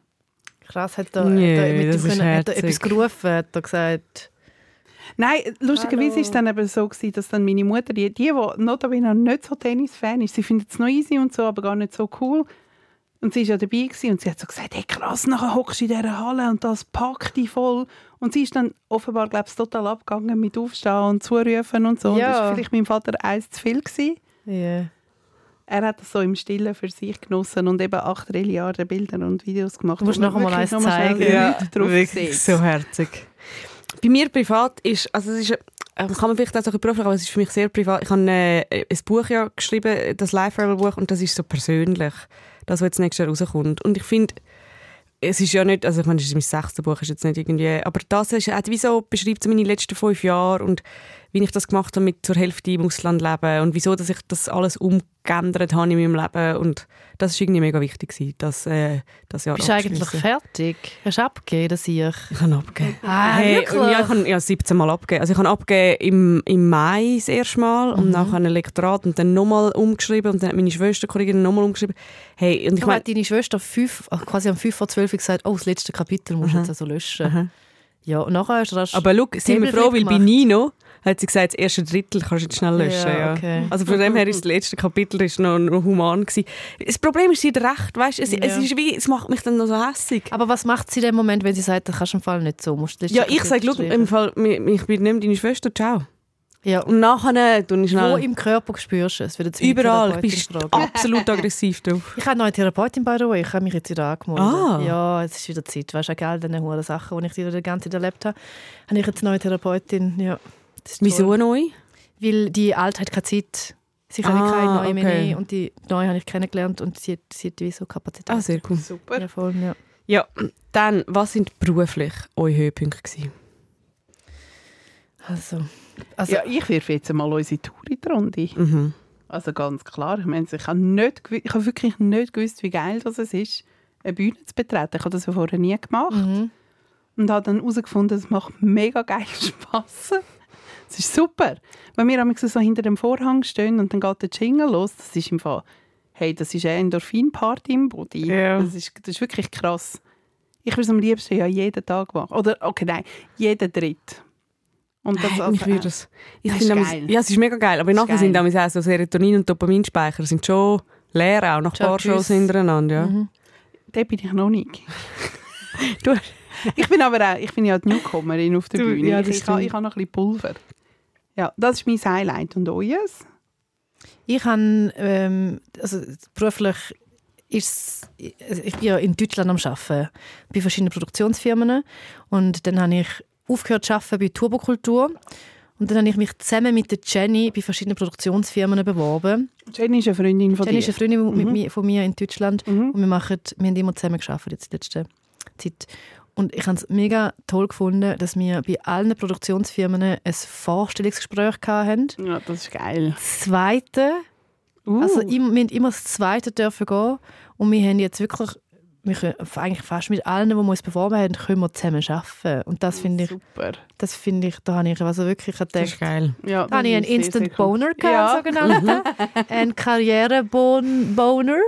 C: Krass, hat er,
A: Nee,
C: hat er, mit ihm
A: ist
C: können, hat er etwas gerufen, hat er gesagt...
B: Nein, lustigerweise ist es dann eben so gewesen, dass dann meine Mutter, die, die, die notabene nicht so Tennis-Fan ist, sie findet es noch easy und so, aber gar nicht so cool. Und sie war ja dabei gewesen und sie hat so gesagt, hey krass, nachher hockst du in dieser Halle und das packt dich voll. Und sie ist dann offenbar, glaube ich, total abgegangen mit Aufstehen und Zurufen und so. Und
C: Ja.
B: das war vielleicht meinem Vater eins zu viel gewesen.
C: Yeah.
B: Er hat das so im Stillen für sich genossen und eben 8 Trilliarden Bilder und Videos gemacht.
C: Du musst noch einmal eins zeigen.
B: Drauf
A: wirklich so herzig. Bei mir privat ist, also es ist, äh, kann man vielleicht auch so ein bisschen fragen, aber es ist für mich sehr privat. Ich habe äh, ein Buch ja geschrieben, das Life-Travel-Buch, und das ist so persönlich, das, was jetzt nächstes Jahr rauskommt. Und ich finde, es ist ja nicht, also ich meine, das ist mein sechstes Buch, ist jetzt nicht irgendwie, aber das ist, hat wie so beschreibt so meine letzten fünf Jahre? Und wie ich das gemacht habe mit zur Hälfte im Ausland leben und wieso, dass ich das alles umgeändert habe in meinem Leben und das ist irgendwie mega wichtig gewesen, das, äh, das Jahr
C: Bist du eigentlich fertig? Hast du abgegeben, das ich?
A: Ich habe abgegeben.
C: Ah,
A: Hey,
C: wirklich?
A: ja, ich habe ja, 17 Mal abgegeben. Also ich habe abgegeben im, im Mai das erste Mal und nachher ein Lektorat und dann nochmal umgeschrieben und dann hat meine Schwester Kollegin nochmal umgeschrieben. Hey, und ich meine,
C: deine Schwester fünf, ach, quasi am 5 vor 12 gesagt, oh, das letzte Kapitel musst du jetzt also löschen.
A: Aha.
C: Ja, und nachher hast du das...
A: aber schau, sind wir froh, weil bei. Nino hat sie gesagt, das erste Drittel kannst du jetzt schnell löschen.
C: Ja,
A: Ja,
C: okay.
A: Also von dem her ist das letzte Kapitel ist noch, noch human gewesen. Das Problem ist, sie hat recht, weißt, es, es,
C: Ja.
A: ist wie, es macht mich dann noch so hässig.
C: Aber was macht sie in dem Moment, wenn sie sagt, das kannst du im Fall nicht so? Musst du
A: Ja, ich sage, schau, im Fall, ich bin nicht deine Schwester, ciao.
C: Ja,
A: Und nachher tue ich
C: wo
A: schnell...
C: im Körper spürst du es?
A: Überall, bin
C: fragen.
A: absolut aggressiv drauf.
C: Ich habe eine neue Therapeutin, by the way. Ich habe mich jetzt wieder angemeldet.
A: Ah.
C: Ja, es ist wieder Zeit. Weißt du, egal, diese hohen Sachen, die ich wieder die ganze Zeit erlebt habe, habe ich jetzt eine neue Therapeutin. Ja,
A: Wieso
C: toll.
A: neu?
C: Weil die Alte hat keine Zeit. Sie kann
A: Ah,
C: keine neue mehr
A: okay.
C: nehmen. Und die neue habe ich kennengelernt und sie hat, sie hat wie so Kapazität.
A: Ah, sehr cool.
B: Super.
C: Ja, voll, ja.
A: Ja, dann, was sind beruflich eure Höhepunkte gewesen?
C: Also, also
B: Ja, ich wirf jetzt mal unsere Tour in die Runde.
A: Mhm.
B: Also ganz klar, ich meine, ich habe, nicht, ich habe wirklich nicht gewusst, wie geil das es ist, eine Bühne zu betreten. Ich habe das ja vorher nie gemacht.
C: mhm.
B: Und habe dann herausgefunden, es macht mega geil Spass. Es ist super. Wenn wir so hinter dem Vorhang stehen und dann geht der Jingle los, das ist im Fall, hey, das ist eine Endorphin-Party im Body.
A: Ja.
B: Das, ist, das ist wirklich krass. Ich würde es am liebsten ja jeden Tag machen. Oder, okay, nein, jeden Dritt. Und das,
A: Nein, ich würde das. Ich
B: Das
A: finde
B: ist
A: damals-
B: geil.
A: Ja, es ist mega geil. Aber
B: Das
A: nachher sind damals auch so Serotonin- und Dopaminspeicher sind schon leer, auch nach ein paar. Shows hintereinander. Ja.
C: Mhm.
B: Da bin ich noch nicht.
A: Du-
B: ich bin aber auch, ich bin ja die Newcomerin auf der
A: Du-
B: Bühne.
A: ja,
B: ich,
A: das
B: ich, ich habe noch ein bisschen Pulver. Ja, das ist mein Highlight. Und euers?
C: Ich habe, ähm, also beruflich ist also ich bin ja in Deutschland am Arbeiten, bei verschiedenen Produktionsfirmen und dann habe ich aufgehört zu arbeiten bei Turbokultur und dann habe ich mich zusammen mit der Jenny bei verschiedenen Produktionsfirmen beworben.
B: Jenny ist eine Freundin von
C: Jenny
B: dir.
C: ist eine Freundin
B: Mhm.
C: mir, von mir in Deutschland
B: Mhm.
C: und wir, machen, wir haben immer zusammen gearbeitet jetzt in letzter Zeit. Und ich habe es mega toll gefunden, dass wir bei allen Produktionsfirmen ein Vorstellungsgespräch hatten.
B: Ja, das ist geil.
C: Das zweite
B: Uh.
C: also wir haben immer das Zweite dürfen gehen und wir haben jetzt wirklich, wir können, eigentlich fast mit allen, die wir uns beworben haben, können wir zusammen arbeiten. Und das finde ich,
B: Super.
C: das finde ich, da habe ich also wirklich
A: Das ist
C: gedacht,
A: geil.
B: Ja,
C: da habe ich einen Instant. Boner gehabt,
B: Ja.
C: sogenannten, einen Karriere-Boner.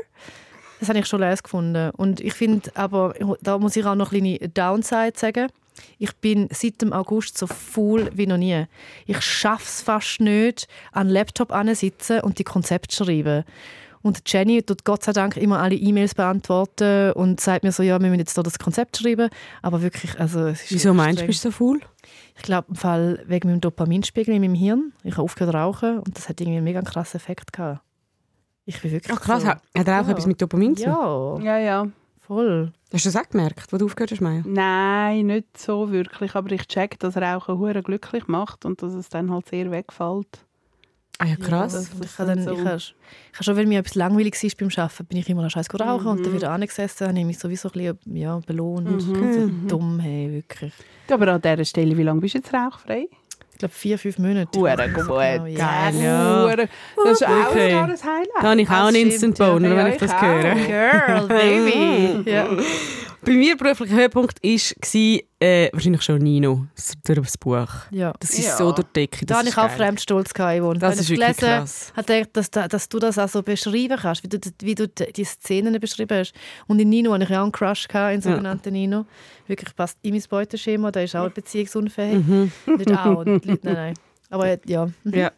C: Das habe ich schon leise gefunden. Und ich finde aber, da muss ich auch noch eine kleine Downside sagen. Ich bin seit dem August so faul wie noch nie. Ich schaffe es fast nicht, an den Laptop sitzen und die Konzepte schreiben. Und Jenny tut Gott sei Dank immer alle E-Mails beantworten und sagt mir so, ja, wir müssen jetzt hier das Konzept schreiben. Aber wirklich, also es ist
A: Wieso meinst du, bist du so faul?
C: Ich glaube, im Fall wegen meinem Dopaminspiegel in meinem Hirn. Ich habe aufgehört zu rauchen und das hat irgendwie einen mega krassen Effekt gehabt. Ich bin wirklich
A: Ach krass,
C: so,
A: hat er auch
C: Ja.
A: etwas mit Dopamin zu tun?
C: Ja,
B: Ja, ja.
C: voll.
A: Hast du das auch gemerkt, wo du aufgehört hast, Maya?
B: Nein, nicht so wirklich. Aber ich check, dass Rauchen hure glücklich macht und dass es dann halt sehr wegfällt.
A: Ah ja,
C: Ja,
A: krass.
C: das-
B: das
C: ich habe dann,
B: so-
C: ich habe, schon, wenn mir etwas langweilig war beim Arbeiten, bin ich immer noch scheiß rauchen und dann
B: Mhm.
C: wieder angesessen, habe ich mich sowieso ein bisschen ja, belohnt.
B: Mhm.
C: So
B: Mhm.
C: dumm, hey, wirklich.
B: Aber an dieser Stelle, wie lange bist du jetzt rauchfrei?
C: Ich glaube, vier, fünf Monate.
B: Hure gut.
C: genau, ja.
A: Geil, ja.
B: Hure- Das ist auch
A: Okay.
B: ein klares Highlight.
A: Da habe ich auch
C: Das
A: einen Instant
C: ja.
A: Boner,
B: Ja,
A: wenn ich
B: ich
A: das höre.
C: Girl, baby. ja.
A: Bei mir beruflicher Höhepunkt war äh, wahrscheinlich schon Nino, das- durch das Buch.
C: ja.
A: Das ist
B: Ja.
A: so die Decke.
C: Da
A: Das
C: habe ich auch. Fremdstolz gehabt.
A: Das ist
C: ich
A: wirklich
C: gelesen
A: krass.
C: habe gedacht, dass, da- dass du das auch so beschreiben kannst, wie du, wie du die Szenen beschrieben hast. Und in Nino hatte ich auch einen Crush, gehabt, in sogenannten Nino. Wirklich passt in mein Beuteschema, der ist auch beziehungsunfähig.
A: Mhm.
C: Nicht auch, nicht, nein, nein. Aber ja. Mhm.
A: Ja.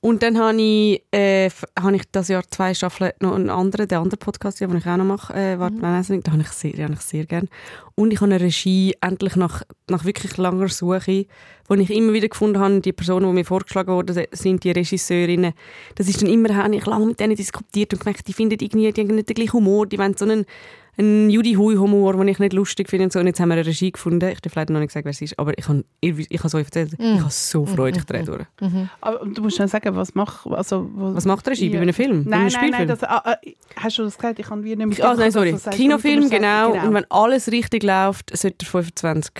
A: Und dann habe ich, äh, habe ich das Jahr zwei Staffeln noch einen anderen, den anderen Podcast, den ich auch noch mache, äh, «Wart, nein, nein, den habe ich sehr, den habe ich sehr gerne. Und ich habe eine Regie endlich nach, nach wirklich langer Suche, wo ich immer wieder gefunden habe, die Personen, die mir vorgeschlagen wurden, sind die Regisseurinnen. Das ist dann immer, habe ich lange mit denen diskutiert und gemerkt, die finden irgendwie die haben nicht den gleichen Humor, die wollen so einen, einen Judy-Hui-Humor, den ich nicht lustig finde und so. Und jetzt haben wir eine Regie gefunden. Ich darf leider noch nicht sagen, wer es ist, aber ich habe, ich, ich habe es euch erzählt,
C: Mm.
A: ich habe so Freude, ich drehe durch.
C: Mhm.
B: Aber du musst dann sagen, was macht... Also,
A: Was macht die Regie?
B: Ja.
A: Bei einem Film? bei einem
B: Nein, nein, nein. Das, ah, ah, hast du das gesagt? Ich kann wie nicht mehr...
A: Ah, nein, sorry.
B: Was sagst du?
A: Kinofilm,
B: Du sagen,
A: genau. Und wenn alles richtig läuft, sollte er 25.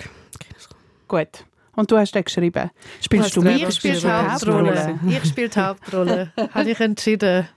B: Gut. Und du hast den geschrieben. Spielst du mit?
C: Ich spiele die
B: du
C: Hauptrolle. Ich spiele die Hauptrolle. Habe ich entschieden.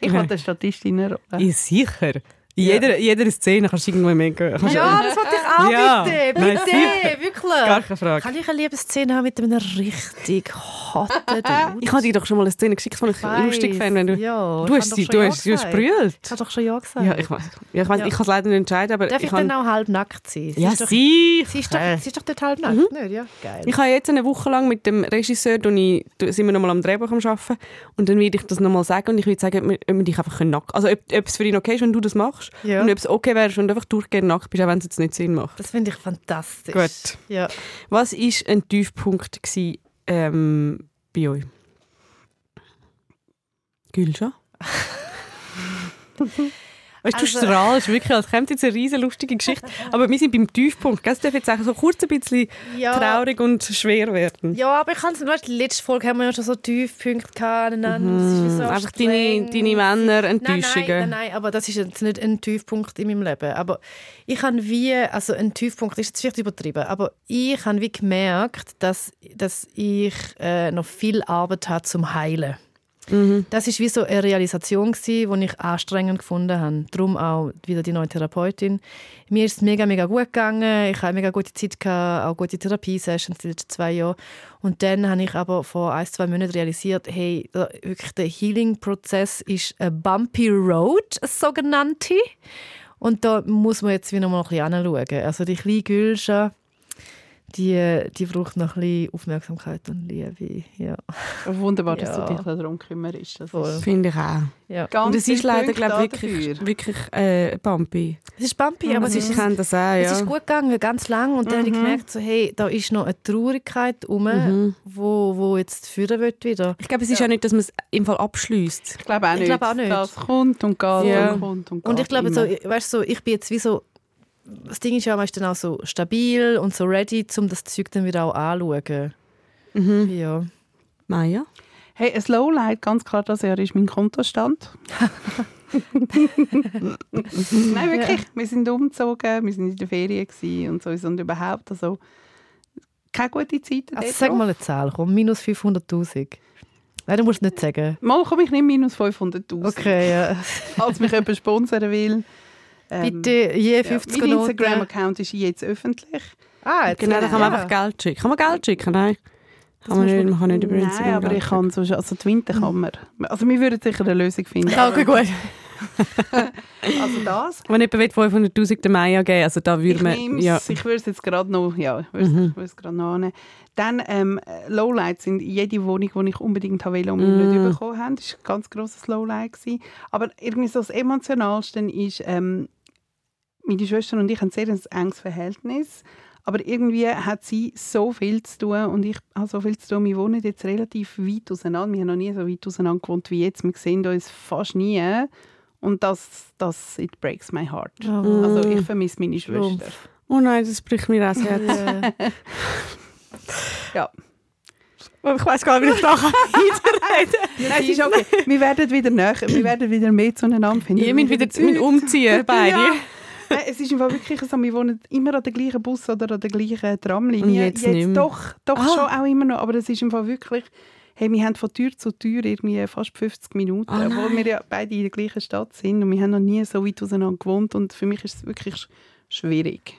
B: Ich habe eine Statistin-Rolle.
A: Ja, sicher. In jeder, in jeder Szene kannst du irgendwo du-
C: Ja, das wollte ich auch,
A: Ja.
C: bitte.
A: Nein,
C: Bitte, wirklich.
A: Gar keine Frage.
C: Kann ich eine Liebesszene haben mit einem richtig hotten Dude?
A: Ich habe dir doch schon mal eine Szene geschickt, die ich
C: Weiss.
A: lustig fand. Wenn du,
C: Ja,
A: du
C: ich
A: hast sie, du hast, du hast brüllt.
C: Ich habe doch schon ja gesagt.
A: Ja, ich weiß. Ja, ich, weiss,
C: Ja.
A: ich kann es leider nicht entscheiden, aber
C: Darf ich,
A: ich habe...
C: dann auch halb nackt sein? Sie
A: Ja,
C: ist doch,
A: sicher.
C: sie, ist doch, sie ist doch dort halb nackt, nicht? Ja, geil.
A: Ich habe jetzt eine Woche lang mit dem Regisseur, und ich, da sind wir noch mal am Drehbuch am Arbeiten, und dann werde ich das noch mal sagen und ich würde sagen, ob wir, ob wir dich einfach nackt... Also ob, ob es für ihn okay ist, wenn du das machst
C: Ja.
A: und ob es okay wäre, du einfach durchgehend nackt bist, auch wenn es jetzt nicht Sinn macht.
C: Das finde ich fantastisch.
A: Gut.
C: Ja.
A: Was war ein Tiefpunkt gewesen, ähm, bei euch? Gülscha? Weißt du,
C: Also-
A: du strahlst wirklich, als käme jetzt eine riesen lustige Geschichte. Aber wir sind beim Tiefpunkt. gell? Es darf jetzt auch so kurz ein bisschen
C: Ja.
A: traurig und schwer werden.
C: Ja, aber ich kann es nicht. Die letzte Folge haben wir ja schon so Tiefpunkte gehabt. aneinander. Das ist wie so
A: Mhm. Einfach deine, deine Männer-Enttäuschungen.
C: Nein, nein, nein, aber das ist jetzt nicht ein Tiefpunkt in meinem Leben. Aber ich habe wie, also ein Tiefpunkt ist jetzt vielleicht übertrieben, aber ich habe wie gemerkt, dass, dass ich äh, noch viel Arbeit habe zum Heilen.
A: Mhm.
C: Das ist wie so eine Realisation die ich anstrengend gefunden habe. Darum auch wieder die neue Therapeutin. Mir ist es mega, mega gut gegangen. Ich hatte eine mega gute Zeit, gehabt, auch gute Therapiesessions die letzten zwei Jahre. Und dann habe ich aber vor ein, zwei Monaten realisiert, hey, wirklich der Healing-Prozess ist eine bumpy road, eine sogenannte. Und da muss man jetzt wieder mal ein bisschen hinschauen. Also die kleine Gülscha, die, die braucht noch ein bisschen Aufmerksamkeit und Liebe. Ja,
B: Wunderbar, dass
C: Ja.
B: du dich darum kümmerst. Das
C: voll.
A: Finde ich auch.
C: Ja.
B: ganz
A: und es ist leider, ich,
B: dafür.
A: wirklich, wirklich äh, bumpy.
C: Es ist bumpy, aber es ist
A: ich kenne das auch,
C: Es
A: ja.
C: ist gut gegangen, ganz lang. Und dann habe ich gemerkt, so, hey, da ist noch eine Traurigkeit rum,
A: Mhm.
C: wo, wo jetzt führen wird wieder.
A: Ich glaube, es ist ja. nicht, dass man es im Fall abschließt.
B: Ich glaube auch
C: Ich
B: nicht.
C: glaube auch nicht.
B: Das kommt und geht
A: Ja.
B: und kommt und geht.
C: Und ich glaube, so, weißt, so, ich bin jetzt wie so, das Ding ist ja meistens auch so stabil und so ready, um das Zeug dann wieder auch anzuschauen.
A: Mhm.
C: Ja.
A: Maya?
B: Hey, ein Lowlight, ganz klar, das Jahr ist mein Kontostand. Nein, wirklich. Wir sind umgezogen, wir sind in der Ferien und so und überhaupt. Also, keine gute Zeit.
C: Also sag mal eine Zahl, komm, minus 500'000. Nein, du musst nicht sagen.
B: Mal komme ich nicht minus 500'000.
C: Okay, ja.
B: Falls mich jemand sponsern will. Ähm,
C: Bitte je
B: ja,
C: 50
B: mein
C: Noten.
B: Instagram-Account ist jetzt öffentlich.
C: Ah, jetzt
A: Genau, da kann man
C: ja.
A: einfach Geld schicken. Kann man Geld schicken? Nein. Kann man nicht, man kann nicht über Instagram
B: Nein, aber ich kann so, also die Winter kann man. Also wir würden sicher eine Lösung finden.
C: Ja, okay, gut.
B: Also das.
A: Wenn jemand will 500'000 der Maya geben also da würde man... Ja.
B: ich würde es jetzt gerade noch, ja, ich würde es
A: Mhm.
B: es gerade noch annehmen. Dann ähm, Lowlights sind jede Wohnung, die ich unbedingt haben will und wir
A: Mm.
B: nicht bekommen haben. Das war ein ganz grosses Lowlight. Gewesen. Aber irgendwie so das Emotionalste ist, ähm, meine Schwester und ich haben sehr ein enges Verhältnis. Aber irgendwie hat sie so viel zu tun und ich habe so viel zu tun. Wir wohnen jetzt relativ weit auseinander. Wir haben noch nie so weit auseinander gewohnt wie jetzt. Wir sehen uns fast nie. Und das, das it breaks my heart.
C: Oh.
B: Also ich vermisse meine Schwester.
A: Oh nein, das bricht mir auch das Herz.
C: Ja.
B: Ja.
A: Ich weiß gar nicht, wie ich da weiterreden
B: Nein, es ist okay. Wir werden wieder näher, wir werden wieder mehr zueinander finden.
A: Ihr müsst wieder müsst umziehen, beide.
B: Ja. Nein, es ist Fall wirklich so, wir wohnen immer an der gleichen Bus oder an der gleichen Tramlinie.
A: Jetzt nicht mehr.
B: doch, doch
A: Ah.
B: schon auch immer noch, aber es ist Fall wirklich, hey, wir haben von Tür zu Tür irgendwie fast 50 Minuten,
A: Ah,
B: obwohl wir ja beide in der gleichen Stadt sind und wir haben noch nie so weit auseinander gewohnt und für mich ist es wirklich sch- schwierig.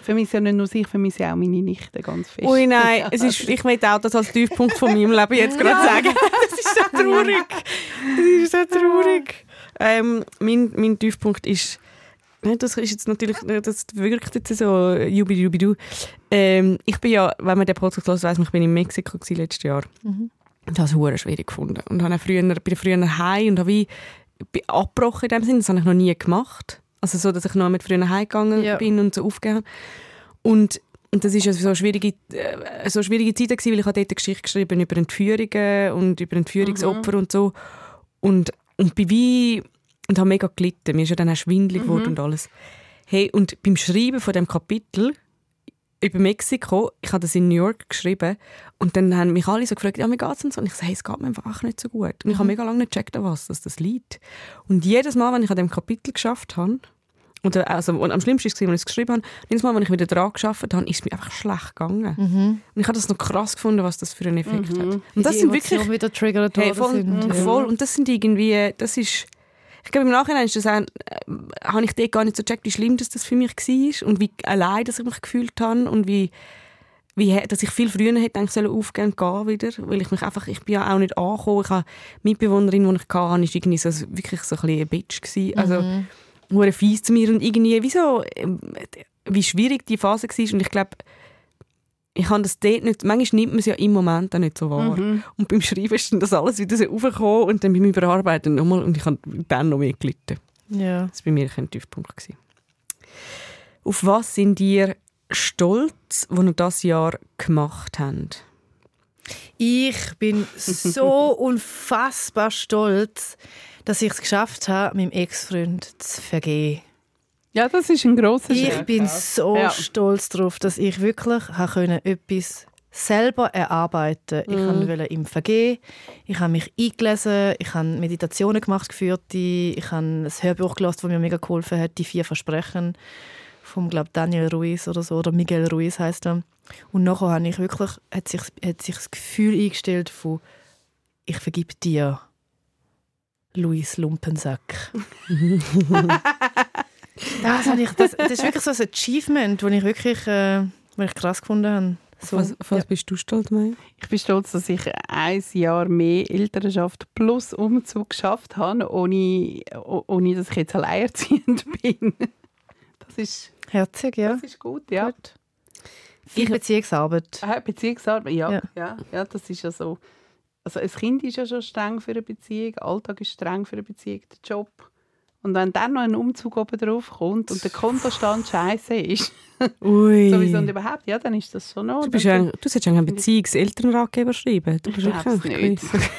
B: Ich vermisse ja nicht nur ich vermisse auch meine Nichte ganz fest.
A: Ui nein, es ist, ich möchte auch das als Tiefpunkt von meinem Leben jetzt gerade sagen. Das ist so traurig. Das ist so traurig. Ähm, mein, mein Tiefpunkt ist, das ist jetzt natürlich, das wirkt jetzt so jubidubidu. Ähm, ich bin ja, wenn man den Podcast hört, weiss man, ich bin in Mexiko gewesen letztes Jahr.
C: Mhm.
A: Und habe es hure schwierig gefunden. Und habe früher, bin früher heim und habe wie, bin abgebrochen in dem Sinne. Das habe ich noch nie gemacht. Also so, dass ich noch mit früher heimgegangen
C: Ja.
A: bin und so aufgehört und und das ist ja so eine schwierige, äh, so schwierige Zeit gewesen, weil ich habe dort eine Geschichte geschrieben über Entführungen und über Entführungsopfer und so und und bin wie und habe mega gelitten. Mir ist ja dann auch schwindelig geworden und alles. Hey, und beim Schreiben von dem Kapitel über Mexiko, ich habe das in New York geschrieben und dann haben mich alle so gefragt, ja, wie geht's und so? Und ich so, hey, es geht mir einfach nicht so gut. Und ich habe mega lange nicht gecheckt, was dass das liegt. Und jedes Mal, wenn ich an dem Kapitel geschafft habe Und, äh, also, und am schlimmsten war es, als ich es geschrieben habe. Jedes Mal, wenn ich wieder dran gearbeitet habe, ist es mir einfach schlecht gegangen.
C: Mhm.
A: Und ich habe das noch krass gefunden, was das für einen Effekt hat. Und das
C: die
A: sind wirklich
C: wieder triggert
A: Hey, voll,
C: sind.
A: Voll. Und das sind irgendwie, das ist, ich glaube im Nachhinein ist das auch, äh, habe ich dort gar nicht so gecheckt, wie schlimm das, das für mich war und wie allein dass ich mich gefühlt habe und wie, wie dass ich viel früher hätte eigentlich sollen aufgehen gehen wieder, weil ich mich einfach, ich bin ja auch nicht angekommen. Ich habe die Mitbewohnerin, die ich hatte, war irgendwie so, wirklich so ein bisschen ein Bitch gewesen. Also,
C: Mhm.
A: Nur fies zu mir und irgendwie, wieso, ähm, wie schwierig die Phase war und ich glaube, ich habe das dort nicht, manchmal nimmt man es ja im Moment auch nicht so wahr. Und beim Schreiben ist dann das alles wieder so raufgekommen und dann beim Überarbeiten nochmal und ich habe dann noch mehr gelitten.
C: Ja.
A: Das war bei mir ein Tiefpunkt. Gewesen. Auf was sind ihr stolz, was ihr das Jahr gemacht habt?
C: Ich bin so unfassbar stolz, dass ich es geschafft habe, meinem Ex-Freund zu vergeben.
B: Ja, das ist ein grosser
C: Ich
B: Schritt.
C: bin so
B: Ja.
C: stolz darauf, dass ich wirklich habe können, etwas selber erarbeiten Ich
B: Mhm.
C: wollte ihm vergeben. Ich habe mich eingelesen. Ich habe Meditationen gemacht, geführte. Ich habe ein Hörbuch gelesen, das mir mega geholfen hat. Die vier Versprechen vom glaub, Daniel Ruiz oder so. Oder Miguel Ruiz heißt er. Und nachher habe ich wirklich, hat sich, hat sich das Gefühl eingestellt von ich vergib dir, Luis Lumpensack. das, habe ich, das, das ist wirklich so ein Achievement, das ich wirklich äh, ich krass gefunden habe. So,
A: Was, was bist du stolz, Maya?
B: Ich bin stolz, dass ich ein Jahr mehr Elternschaft plus Umzug geschafft habe, ohne, oh- ohne dass ich jetzt alleinerziehend bin. Das ist,
C: Herzig, ja.
B: das ist gut, ja.
C: Gut. Viel Beziehungsarbeit.
B: Ah, Beziehungsarbeit, ja,
C: Ja.
B: ja. Ja, das ist ja so. Also ein Kind ist ja schon streng für eine Beziehung, Alltag ist streng für eine Beziehung, der Job. Und wenn dann noch ein Umzug oben drauf kommt und der Kontostand scheiße ist,
A: Ui.
B: sowieso und überhaupt, ja, dann ist das schon noch.
A: Du, bist ja, du solltest einen Beziehungselternratgeber schreiben. Du
B: Ich
A: bist wirklich-
B: nicht.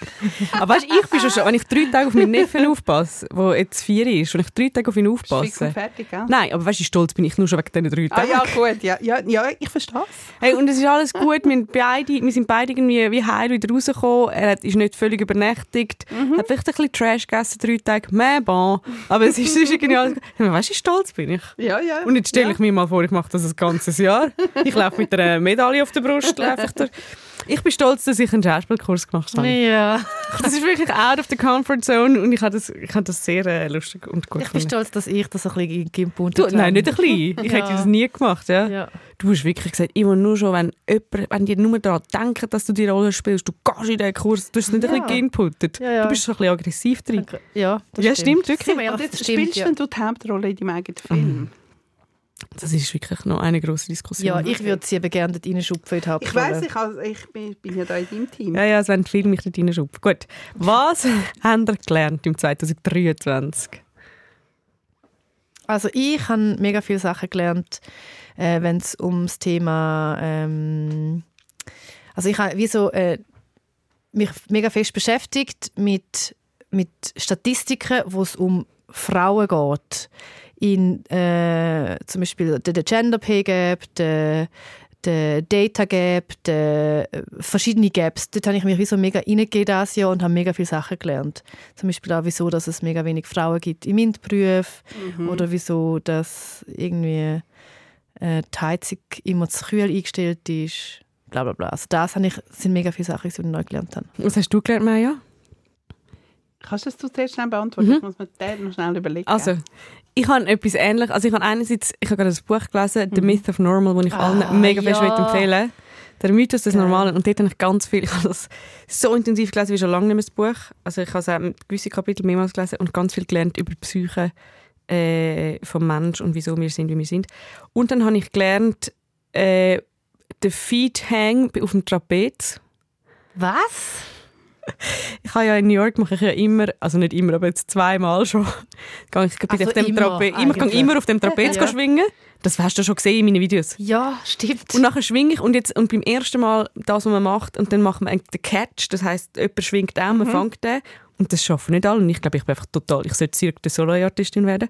A: Aber weißt, ich bin schon, schon, wenn ich drei Tage auf meinen Neffen aufpasse, der jetzt vier ist, wenn ich drei Tage auf ihn
B: und
A: aufpasse.
B: fertig, gell?
A: Nein, aber weißt du, stolz bin ich nur schon wegen diesen drei
B: Ah
A: Tagen.
B: ja, gut, ja, ja, ja ich verstehe es.
A: Hey, und es ist alles gut. Wir, sind beide, wir sind beide irgendwie wie heil wieder rausgekommen. Er hat- ist nicht völlig übernächtigt.
B: Mhm.
A: Hat vielleicht ein bisschen Trash gegessen, drei Tage. Mais bon. Aber es ist, ist irgendwie alles gut. Weißt du, wie stolz bin ich?
B: Ja, ja.
A: Und jetzt stelle
B: ja.
A: ich mir mal vor, ich mache das ein ganzes Jahr. Ich laufe mit einer Medaille auf der Brust. laufe Ich, durch. Ich bin stolz, dass ich einen Schauspielkurs gemacht habe.
C: Ja.
A: Das ist wirklich out of the comfort zone und ich habe das, ich habe das sehr äh, lustig und gut
C: Ich bin stolz, dass ich das ein bisschen
A: Du,
C: habe.
A: nein, nicht ein bisschen. Ich
C: Ja.
A: hätte das nie gemacht. Ja.
C: Ja.
A: Du hast wirklich gesagt, immer nur schon, wenn, jemand, wenn die nur daran denken, dass du die Rolle spielst, du gehst in den Kurs, du hast es nicht ein
C: Ja.
A: bisschen geinputtet.
C: Ja, ja.
A: Du bist so ein bisschen aggressiv drin.
C: Ja, das
A: Ja, stimmt, wirklich.
C: Sind wir
B: Und jetzt
C: das stimmt,
B: spielst
C: ja.
B: du die Hauptrolle in deinem eigenen Film?
A: Das ist wirklich noch eine grosse Diskussion.
C: Ja, ich würde sie eben gerne dort reinschupfen
B: Ich weiss, ich, also, ich bin, bin ja da in deinem Team.
A: Ja, ja, es werden viele mich dort reinschupfen. Gut, was habt ihr gelernt im 2023?
C: Also ich habe mega viele Sachen gelernt, äh, wenn es ums Thema ähm, also ich habe wie so äh, mich mega fest beschäftigt mit mit Statistiken, wo es um Frauen geht in äh, zum Beispiel der, der Gender Pay Gap, der der Data Gap, der äh, verschiedene Gaps. Dort habe ich mich wie so mega reingegeben dieses Jahr und habe mega viele Sachen gelernt. Zum Beispiel auch, wieso dass es mega wenig Frauen gibt im MINT-Beruf oder wieso dass irgendwie äh, die Heizung immer zu kühl eingestellt ist. Bla bla bla. Also das habe ich, sind mega viele Sachen, die ich neu gelernt habe.
A: Was hast du gelernt, Maya?
B: Kannst du das zuerst schnell beantworten? Ich muss mir den noch schnell überlegen.
A: Also, ich habe etwas ähnliches. Also ich habe einerseits, ich habe gerade ein Buch gelesen, The Myth of Normal, das ich allen mega fest
C: ja.
A: empfehlen Der Mythos des. Normalen. Und dort habe ich ganz viel, ich habe das so intensiv gelesen wie schon lange nicht mehr das Buch. Also ich habe gewisse Kapitel mehrmals gelesen und ganz viel gelernt über die Psyche äh, vom Mensch und wieso wir sind, wie wir sind. Und dann habe ich gelernt, äh, den Feet Hang auf dem Trapez.
C: Was?
A: Ich habe ja in New York mache ich ja immer, also nicht immer, aber jetzt zweimal schon, gehe ich
C: Also
A: auf dem
C: immer
A: Trapez, immer, gehe
C: eigentlich.
A: immer auf dem Trapez
C: Ja.
A: schwingen. Das hast du schon gesehen in meinen Videos.
C: Ja, stimmt.
A: Und nachher schwinge ich und jetzt und beim ersten Mal das, was man macht, und dann macht man den Catch, das heißt, jemand schwingt auch,
C: Mhm.
A: man fängt den. Und das schaffen nicht alle. Und ich glaube, ich bin einfach total, ich sollte Cirque du Soleil-Artistin werden.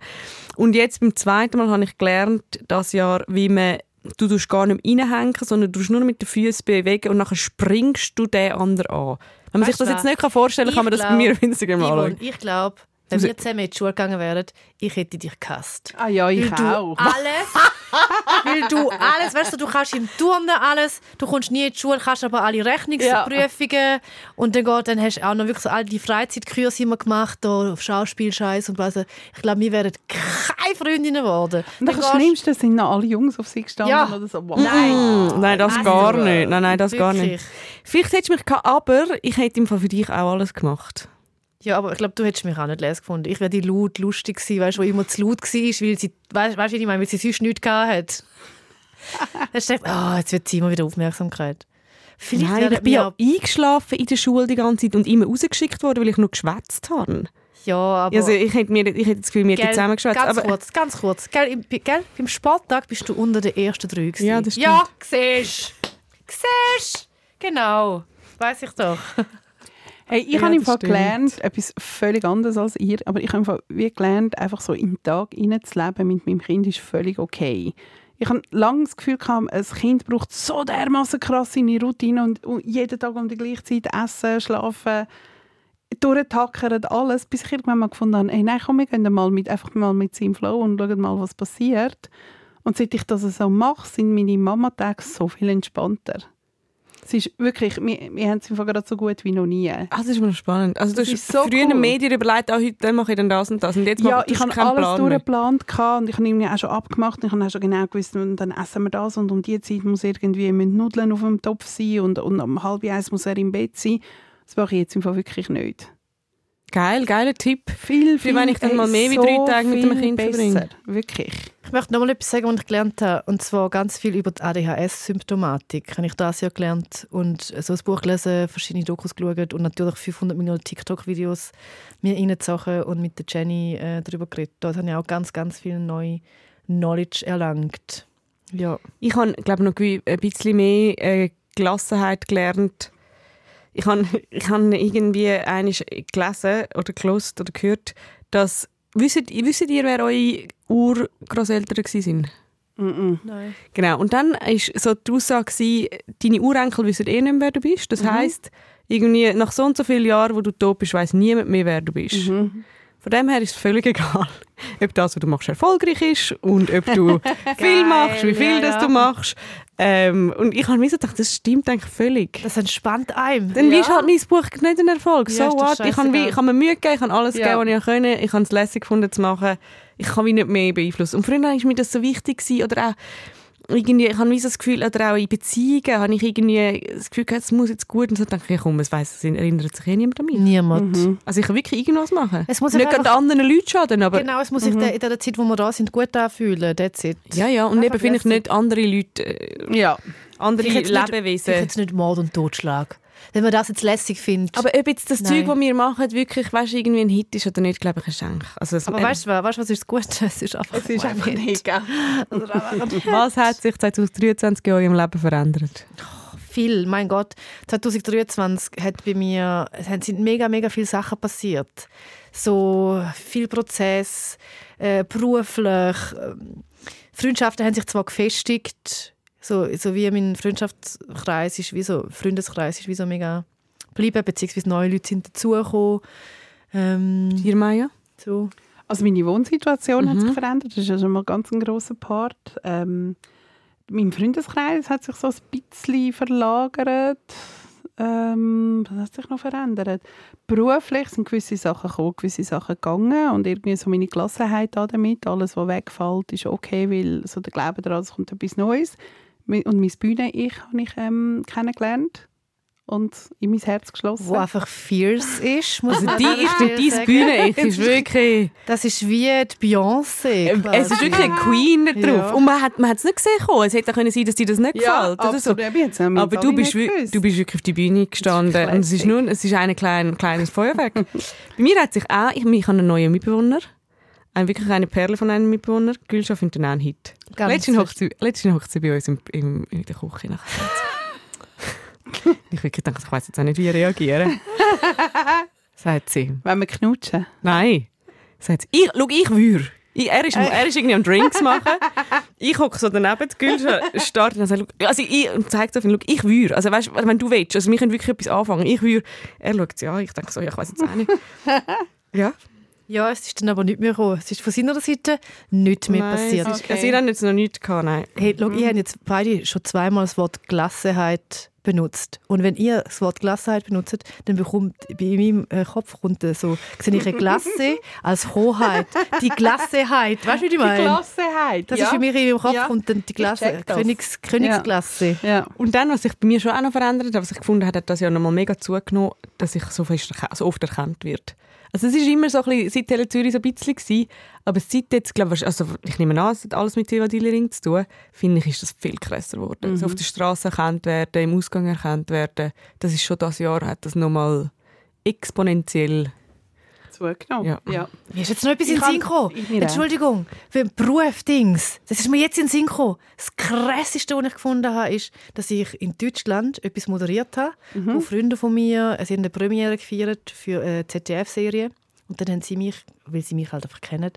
A: Und jetzt beim zweiten Mal habe ich gelernt, das Jahr, wie man, du tust gar nicht reinhängen, sondern du nur mit den Füßen bewegen und nachher springst du den anderen an. Wenn man sich
C: Weißt
A: das
C: du
A: jetzt nicht vorstellen kann, kann man das bei mir auf Instagram anschauen.
C: ich glaube, wenn wir zusammen in die Schule gegangen wären, ich hätte dich gehasst.
B: Ah ja, ich
C: Weil du
B: auch.
C: alles, weil du alles, weißt du, du kannst im Turnen alles, du kommst nie in die Schule, kannst aber alle Rechnungsprüfungen und dann, geht, dann hast du auch noch wirklich so all die Freizeitkurse immer gemacht, da auf Schauspielscheiß und was. Ich glaube, wir wären keine Freundinnen geworden.
B: Und
C: Dann
B: das Schlimmste sind noch alle Jungs auf sie gestanden
C: Ja.
B: oder so. Wow.
A: Mm, nein, das
C: Also,
A: gar nicht. Nein, nein, das gar nicht.
C: Wirklich.
A: Vielleicht hättest du mich gehabt, aber ich hätte im Fall für dich auch alles gemacht.
C: Ja, aber ich glaube, du hättest mich auch nicht les gefunden. Ich wäre die laut lustig gewesen, weißt die immer zu laut war, weil sie, weißt weißt ich meine, weil sie sonst nichts gehabt hat. Hast du gedacht, ah, jetzt wird sie immer wieder Aufmerksamkeit. Vielleicht
A: Nein, ich bin ja eingeschlafen in der Schule die ganze Zeit und immer rausgeschickt worden, weil ich noch geschwätzt habe.
C: Ja, aber...
A: Also ich hätte, mir, ich hätte das Gefühl, wir hätten zusammen geschwätzt.
C: Ganz
A: Aber
C: kurz, ganz kurz. Gell, im, gell, beim Sporttag bist du unter den ersten drei. Gewesen.
A: Ja, das stimmt.
C: Ja, siehst Siehst Genau. Weiß ich doch.
B: Hey, ich
A: Ja,
B: habe im
A: das
B: Fall
A: stimmt.
B: gelernt, etwas völlig anderes als ihr, aber ich habe im Fall wie gelernt, einfach so im Tag hineinzuleben mit meinem Kind ist völlig okay. Ich habe lange das Gefühl gehabt, ein Kind braucht so dermaßen krass seine Routine und, und jeden Tag um die gleiche Zeit essen, schlafen, durchtackern, alles, bis ich irgendwann mal gefunden habe, hey, nein, komm, wir gehen mal mit, einfach mal mit seinem Flow und schauen mal, was passiert. Und seit ich das so mache, sind meine Mama-Tage so viel entspannter. Es ist wirklich, wir, wir haben es Fall gerade so gut wie noch nie.
A: ah, das ist noch spannend. Also du
B: Das
A: hast
B: ist so
A: früher
B: cool.
A: Medien überlegt, auch heute mache ich dann das und das. Und jetzt
B: Ja, ich habe alles
A: Plan
B: durchgeplant und ich habe irgendwie auch schon abgemacht und ich habe auch schon genau gewusst, dann essen wir das und um die Zeit muss irgendwie müssen Nudeln auf dem Topf sein und, und um halb eins muss er im Bett sein. Das mache ich jetzt im Fall wirklich nicht.
A: Geil, geiler Tipp.
B: Viel,
A: Für wenn ich dann mal mehr wie drei Tage mit dem
B: viel
A: Kind verbringe.
B: Wirklich.
C: Ich möchte noch mal etwas sagen, was ich gelernt habe. Und zwar ganz viel über die ADHS-Symptomatik. Habe ich das ja gelernt und so ein Buch gelesen, verschiedene Dokus geschaut und natürlich 500 Millionen TikTok-Videos mir reingezogen und mit der Jenny äh, darüber geredet. Dort habe ich auch ganz, ganz viel neue Knowledge erlangt. Ja.
A: Ich habe, glaube noch ein bisschen mehr äh, Gelassenheit gelernt. Ich habe ich hab irgendwie einiges gelesen oder gelost oder gehört, dass wisst, wisst ihr, wer eure Urgroßeltern waren?
B: Mm
C: Nein.
A: Genau. Und dann war so die Aussage, gewesen, deine Urenkel wissen eh nicht mehr, wer du bist. Das heisst, irgendwie nach so und so vielen Jahren, wo du tot bist, weiss niemand mehr, wer du bist.
B: Mhm.
A: Von dem her ist es völlig egal, ob das, was du machst, erfolgreich ist und ob du viel machst, wie viel
C: ja,
A: das du machst. Ähm, und ich habe mir so gedacht, das stimmt eigentlich völlig.
C: Das entspannt einem.
A: Dann
C: ja.
A: ist halt mein Buch nicht ein Erfolg. So what? Ich habe, wie,
C: scheissegal.
A: ich habe mir Mühe gegeben, ich habe alles
B: Ja.
A: gegeben, was ich konnte. Ich habe es lässig gefunden zu machen. Ich kann mich nicht mehr beeinflussen. Und früher war mir das so wichtig gewesen, oder auch irgendwie, ich habe wie so das Gefühl, oder auch in Beziehungen habe ich irgendwie das Gefühl gehabt, es muss jetzt gut. Und so dachte ich, komm, es weiss, es erinnert sich eh niemand an mich.
C: Niemand.
B: Mhm.
A: Also ich kann wirklich irgendwas machen.
C: Es muss
A: nicht gerade anderen Leuten schaden, aber
C: Genau, es muss sich der- in der Zeit, wo wir da sind, gut anfühlen. That's it.
A: ja, ja. Und
C: Einfach
A: eben finde ich nicht andere Leute, äh,
B: Ja.
A: andere
C: jetzt nicht-
A: Lebewesen.
C: Vielleicht jetzt nicht Mord und Totschlag. Wenn man das jetzt lässig findet.
A: aber ob jetzt das
C: Nein.
A: Zeug, das wir machen, wirklich weißt, irgendwie ein Hit ist oder nicht, glaube ich, ist eigentlich... Also,
C: Aber weißt du was, weißt, du, was ist das Gute? Es ist einfach,
B: Es ist einfach nicht, gell?
A: Was hat sich 2023 in eurem Leben verändert?
C: viel. Mein Gott, 2023 hat bei mir, es sind mega, mega viele Sachen passiert. So viel Prozess, äh, beruflich. ähm, Freundschaften haben sich zwar gefestigt, so, so wie mein Freundschaftskreis ist, wie so, Freundeskreis ist wie so mega geblieben, beziehungsweise neue Leute sind dazugekommen. Ähm,
A: Dir, Maya?
C: so.
B: Also meine Wohnsituation hat
A: Mhm.
B: sich verändert. Das ist ja schon mal ganz ein grosser Part. Ähm, mein Freundeskreis hat sich so ein bisschen verlagert. Ähm, was hat sich noch verändert? Beruflich sind gewisse Sachen gekommen, gewisse Sachen gegangen und irgendwie so meine Gelassenheit damit. Alles, was wegfällt, ist okay, weil so der Glaube daran, es kommt etwas Neues. Und mein Bühne-Ich habe ich ähm, kennengelernt und in mein Herz geschlossen.
C: Wo einfach fierce ist, muss
A: Also die, ich finde, dein. Bühne ich ist wirklich...
C: Das ist wie die Beyoncé.
A: Ähm, Es ist wirklich eine Queen da drauf.
C: Ja.
A: Und man hat man es nicht gesehen. kommen. Es hätte auch können sein, dass dir das nicht
B: ja,
A: gefällt. Oder so. Aber du bist,
B: nicht
A: wi-
B: gewusst.
A: du bist wirklich auf die Bühne gestanden.
B: Ist
A: Und es ist, nur, es ist ein klein, kleines Feuerwerk. Bei mir hat sich auch... Ich, ich habe einen neuen Mitbewohner. Ein, wirklich eine Perle von einem Mitbewohner. Gülscha findet ihn auch einen Hit. Letztens hockt sie, letztens hockt sie bei uns im, im, in der Küche ich wirklich gedacht, ich weiß jetzt auch nicht, wie reagieren. Sagt sie.
B: Wenn wir knutschen.
A: Nein. Sagt sie. Ich, schau, ich würde. Ich, er, ist, er ist irgendwie am Drinks machen. Ich hocke so daneben, die Gülscha startet und sagt, also ich und zeigt so, schau, ich würde. Also weißt, wenn du willst, also wir können wirklich etwas anfangen. Ich würde. Er schaut sie an, ich denke so, ja, ich weiß jetzt auch nicht. Ja.
C: Ja, es ist dann aber nicht mehr gekommen. Es ist von seiner Seite nicht mehr
A: Nein,
C: passiert.
A: Ist, also, ihr habt jetzt noch nichts gehabt, nein.
C: Hey, schau, ich habe jetzt beide schon zweimal das Wort Gelassenheit benutzt. Und wenn ihr das Wort Gelassenheit benutzt, dann bekommt bei meinem äh, Kopf kommt äh, so, sehe ich eine Glasse als Hoheit. Die Gelassenheit. Weißt du, wie ich meine?
B: Klassenheit.
C: Das
B: ja.
C: ist für mich in meinem Kopf
B: Ja.
C: dann die Glasse. Königs, Königsklasse.
B: Ja.
A: Und dann, was sich bei mir schon auch noch verändert hat, was ich gefunden habe, hat das ja nochmal mega zugenommen, dass ich so, fest, so oft erkannt wird. Also es ist immer so ein bisschen, seit Tele Zürich so ein bisschen gewesen, aber seit jetzt, glaube ich, also ich nehme an, es hat alles mit Ring zu tun, finde ich, ist das viel krasser geworden. So auf der Straße erkannt werden, im Ausgang erkannt werden, das ist schon das Jahr, hat das nochmal exponentiell
B: Zugenommen.
A: Ja.
B: Ja.
C: Mir ist jetzt noch etwas
B: Ich
C: in den Sinn gekommen. Entschuldigung, für ein Berufdings. Das ist mir jetzt in den Sinn gekommen. Das Krasseste, was ich gefunden habe, ist, dass ich in Deutschland etwas moderiert habe,
B: Mhm.
C: wo Freunde von mir sie haben eine Premiere gefeiert für eine ZDF-Serie. Und dann haben sie mich, weil sie mich halt einfach kennen.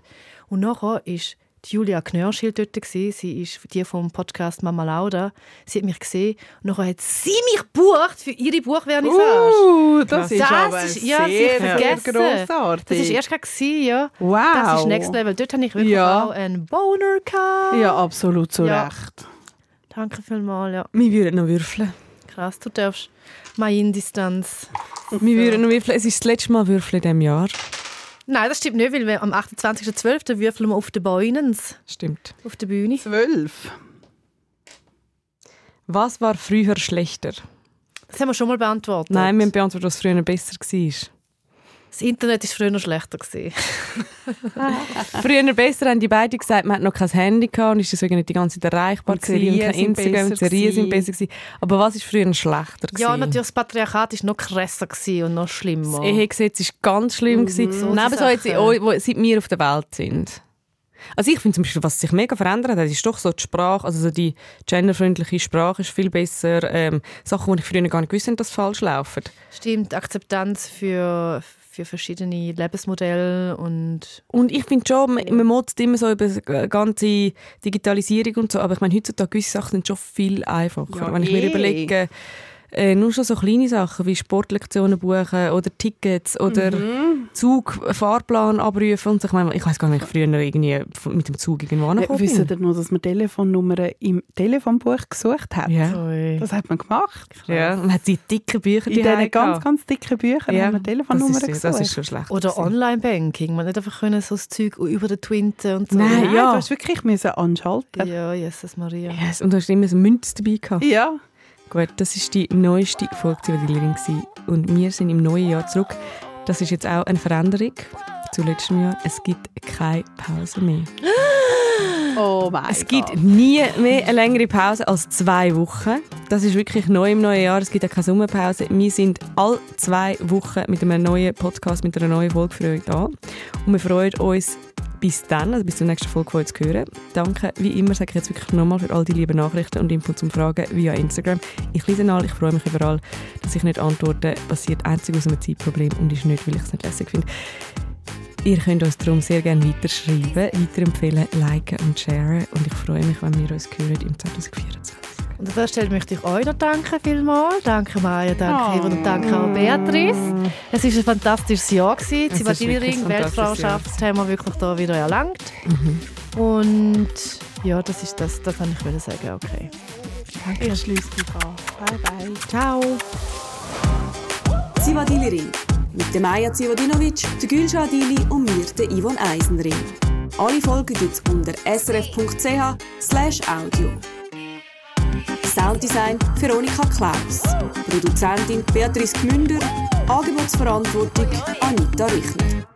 C: Und nachher ist die Julia Knörschild dort. Gewesen. Sie ist die vom Podcast Mama Lauda. Sie hat mich gesehen. Und nachher hat sie mich gebucht für ihre Buchvernissage.
B: Uh, das ist
C: Das
B: aber
C: ist- ja,
B: sehr, sehr grossartig.
C: Das war erst gerade, ja.
B: Wow.
C: Das ist Next Level. Dort habe ich wirklich
B: Ja.
C: auch einen Boner gehabt.
B: Ja, absolut zu
C: Ja.
B: Recht.
C: Danke vielmals, ja.
A: Wir würden noch würfeln.
C: Krass, du darfst meine Indistanz.
A: Wir würden noch würfeln. Es ist das letzte Mal würfeln in diesem Jahr.
C: Nein, das stimmt nicht, weil wir am 28.12. würfeln wir auf den Beunens,
A: Stimmt.
C: auf der Bühne.
B: Zwölf.
A: Was war früher schlechter?
C: Das haben wir schon mal beantwortet.
A: Nein, wir haben beantwortet, was früher besser war.
C: Das Internet war früher noch schlechter.
A: Früher besser haben die beiden gesagt, man hat noch kein Handy gehabt und ist deswegen nicht die ganze Zeit erreichbar
B: Und
A: gewesen und
B: Serien
A: kein
B: sind
A: Instagram,
B: besser
A: Serien sind besser gewesen. Aber was ist früher schlechter
C: Ja,
A: gewesen?
C: natürlich, das Patriarchat war noch krasser gewesen und noch schlimmer.
A: Das Ehegesetz ist ganz schlimm gewesen.
C: so
A: Neben so jetzt, wo- seit wir auf der Welt sind. Also ich finde zum Beispiel, was sich mega verändert hat, ist doch so die Sprache, also so die genderfreundliche Sprache ist viel besser. Ähm, Sachen, die ich früher gar nicht gewusst habe, dass falsch laufen.
C: Stimmt, Akzeptanz für, für verschiedene Lebensmodelle und
A: Und ich finde schon, man, man motzt immer so über die ganze Digitalisierung und so, aber ich meine, heutzutage gewisse Sachen sind schon viel einfacher.
B: Ja,
A: Wenn ich mir
B: eh.
A: überlege, äh, nur schon so kleine Sachen wie Sportlektionen buchen oder Tickets oder
B: Mhm.
A: Zug, Fahrplan abrufen und so. Ich, meine, ich weiß gar nicht, früher irgendwie mit dem Zug irgendwo
B: Ja,
A: angekommen
B: wisst
A: bin.
B: ihr noch, dass man Telefonnummern im Telefonbuch gesucht hat?
A: Ja.
B: Das hat man gemacht.
A: ja, man hat die dicken Bücher
B: In
A: die
B: diesen ganz, ganz dicken Büchern
A: ja,
B: haben wir
A: das
B: Telefonnummern
A: ist,
B: gesucht.
A: das ist schon schlecht.
C: Oder. Online-Banking. Man nicht einfach können so das Zeug über den Twinten und so.
A: Nein,
B: Nein,
A: ja.
B: du hast wirklich müssen anschalten.
C: Ja, Jesus Maria.
A: Yes, und du hast immer so Münze dabei gehabt.
B: Ja.
A: Gut, das ist die neueste Folge der Dealerin und wir sind im neuen Jahr zurück. Das ist jetzt auch eine Veränderung zu letztem Jahr. Es gibt keine Pause mehr.
B: Oh mein
A: Es gibt
B: Gott.
A: nie mehr eine längere Pause als zwei Wochen. Das ist wirklich neu im neuen Jahr. Es gibt auch keine Sommerpause. Wir sind alle zwei Wochen mit einem neuen Podcast, mit einer neuen Folge für euch da. Und wir freuen uns bis dann, also bis zur nächsten Folge von euch zu hören. Danke, wie immer, sage ich jetzt wirklich nochmal für all die lieben Nachrichten und Inputs und Fragen via Instagram. Ich lese alle, ich freue mich überall, dass ich nicht antworte. Passiert einzig aus einem Zeitproblem und ist nicht, weil ich es nicht lässig finde. Ihr könnt uns darum sehr gerne weiterschreiben, weiterempfehlen, liken und sharen. Und ich freue mich, wenn wir uns hören im 2024.
C: Und an dieser Stelle möchte ich euch noch danken vielmals. Danke Maja, danke
B: Oh.
C: Ivo und danke auch Beatrice. Es war ein fantastisches Jahr. gewesen.
A: Ein fantastisches
C: Weltfrauenschaft haben wir wirklich da wieder erlangt. Und ja, das ist das, das kann ich wieder sagen. Okay.
B: Ich schließe mich an. Bye, bye.
C: Ciao.
D: Zivadili Ring. Mit der Maja Zivadinovic, der Gülşah Adili und mir, der Yvonne Eisenring. Alle Folgen gibt es unter srf.ch audio. Sounddesign Veronika Klaus. Produzentin Beatrice Gmünder. Angebotsverantwortung Anita Richner.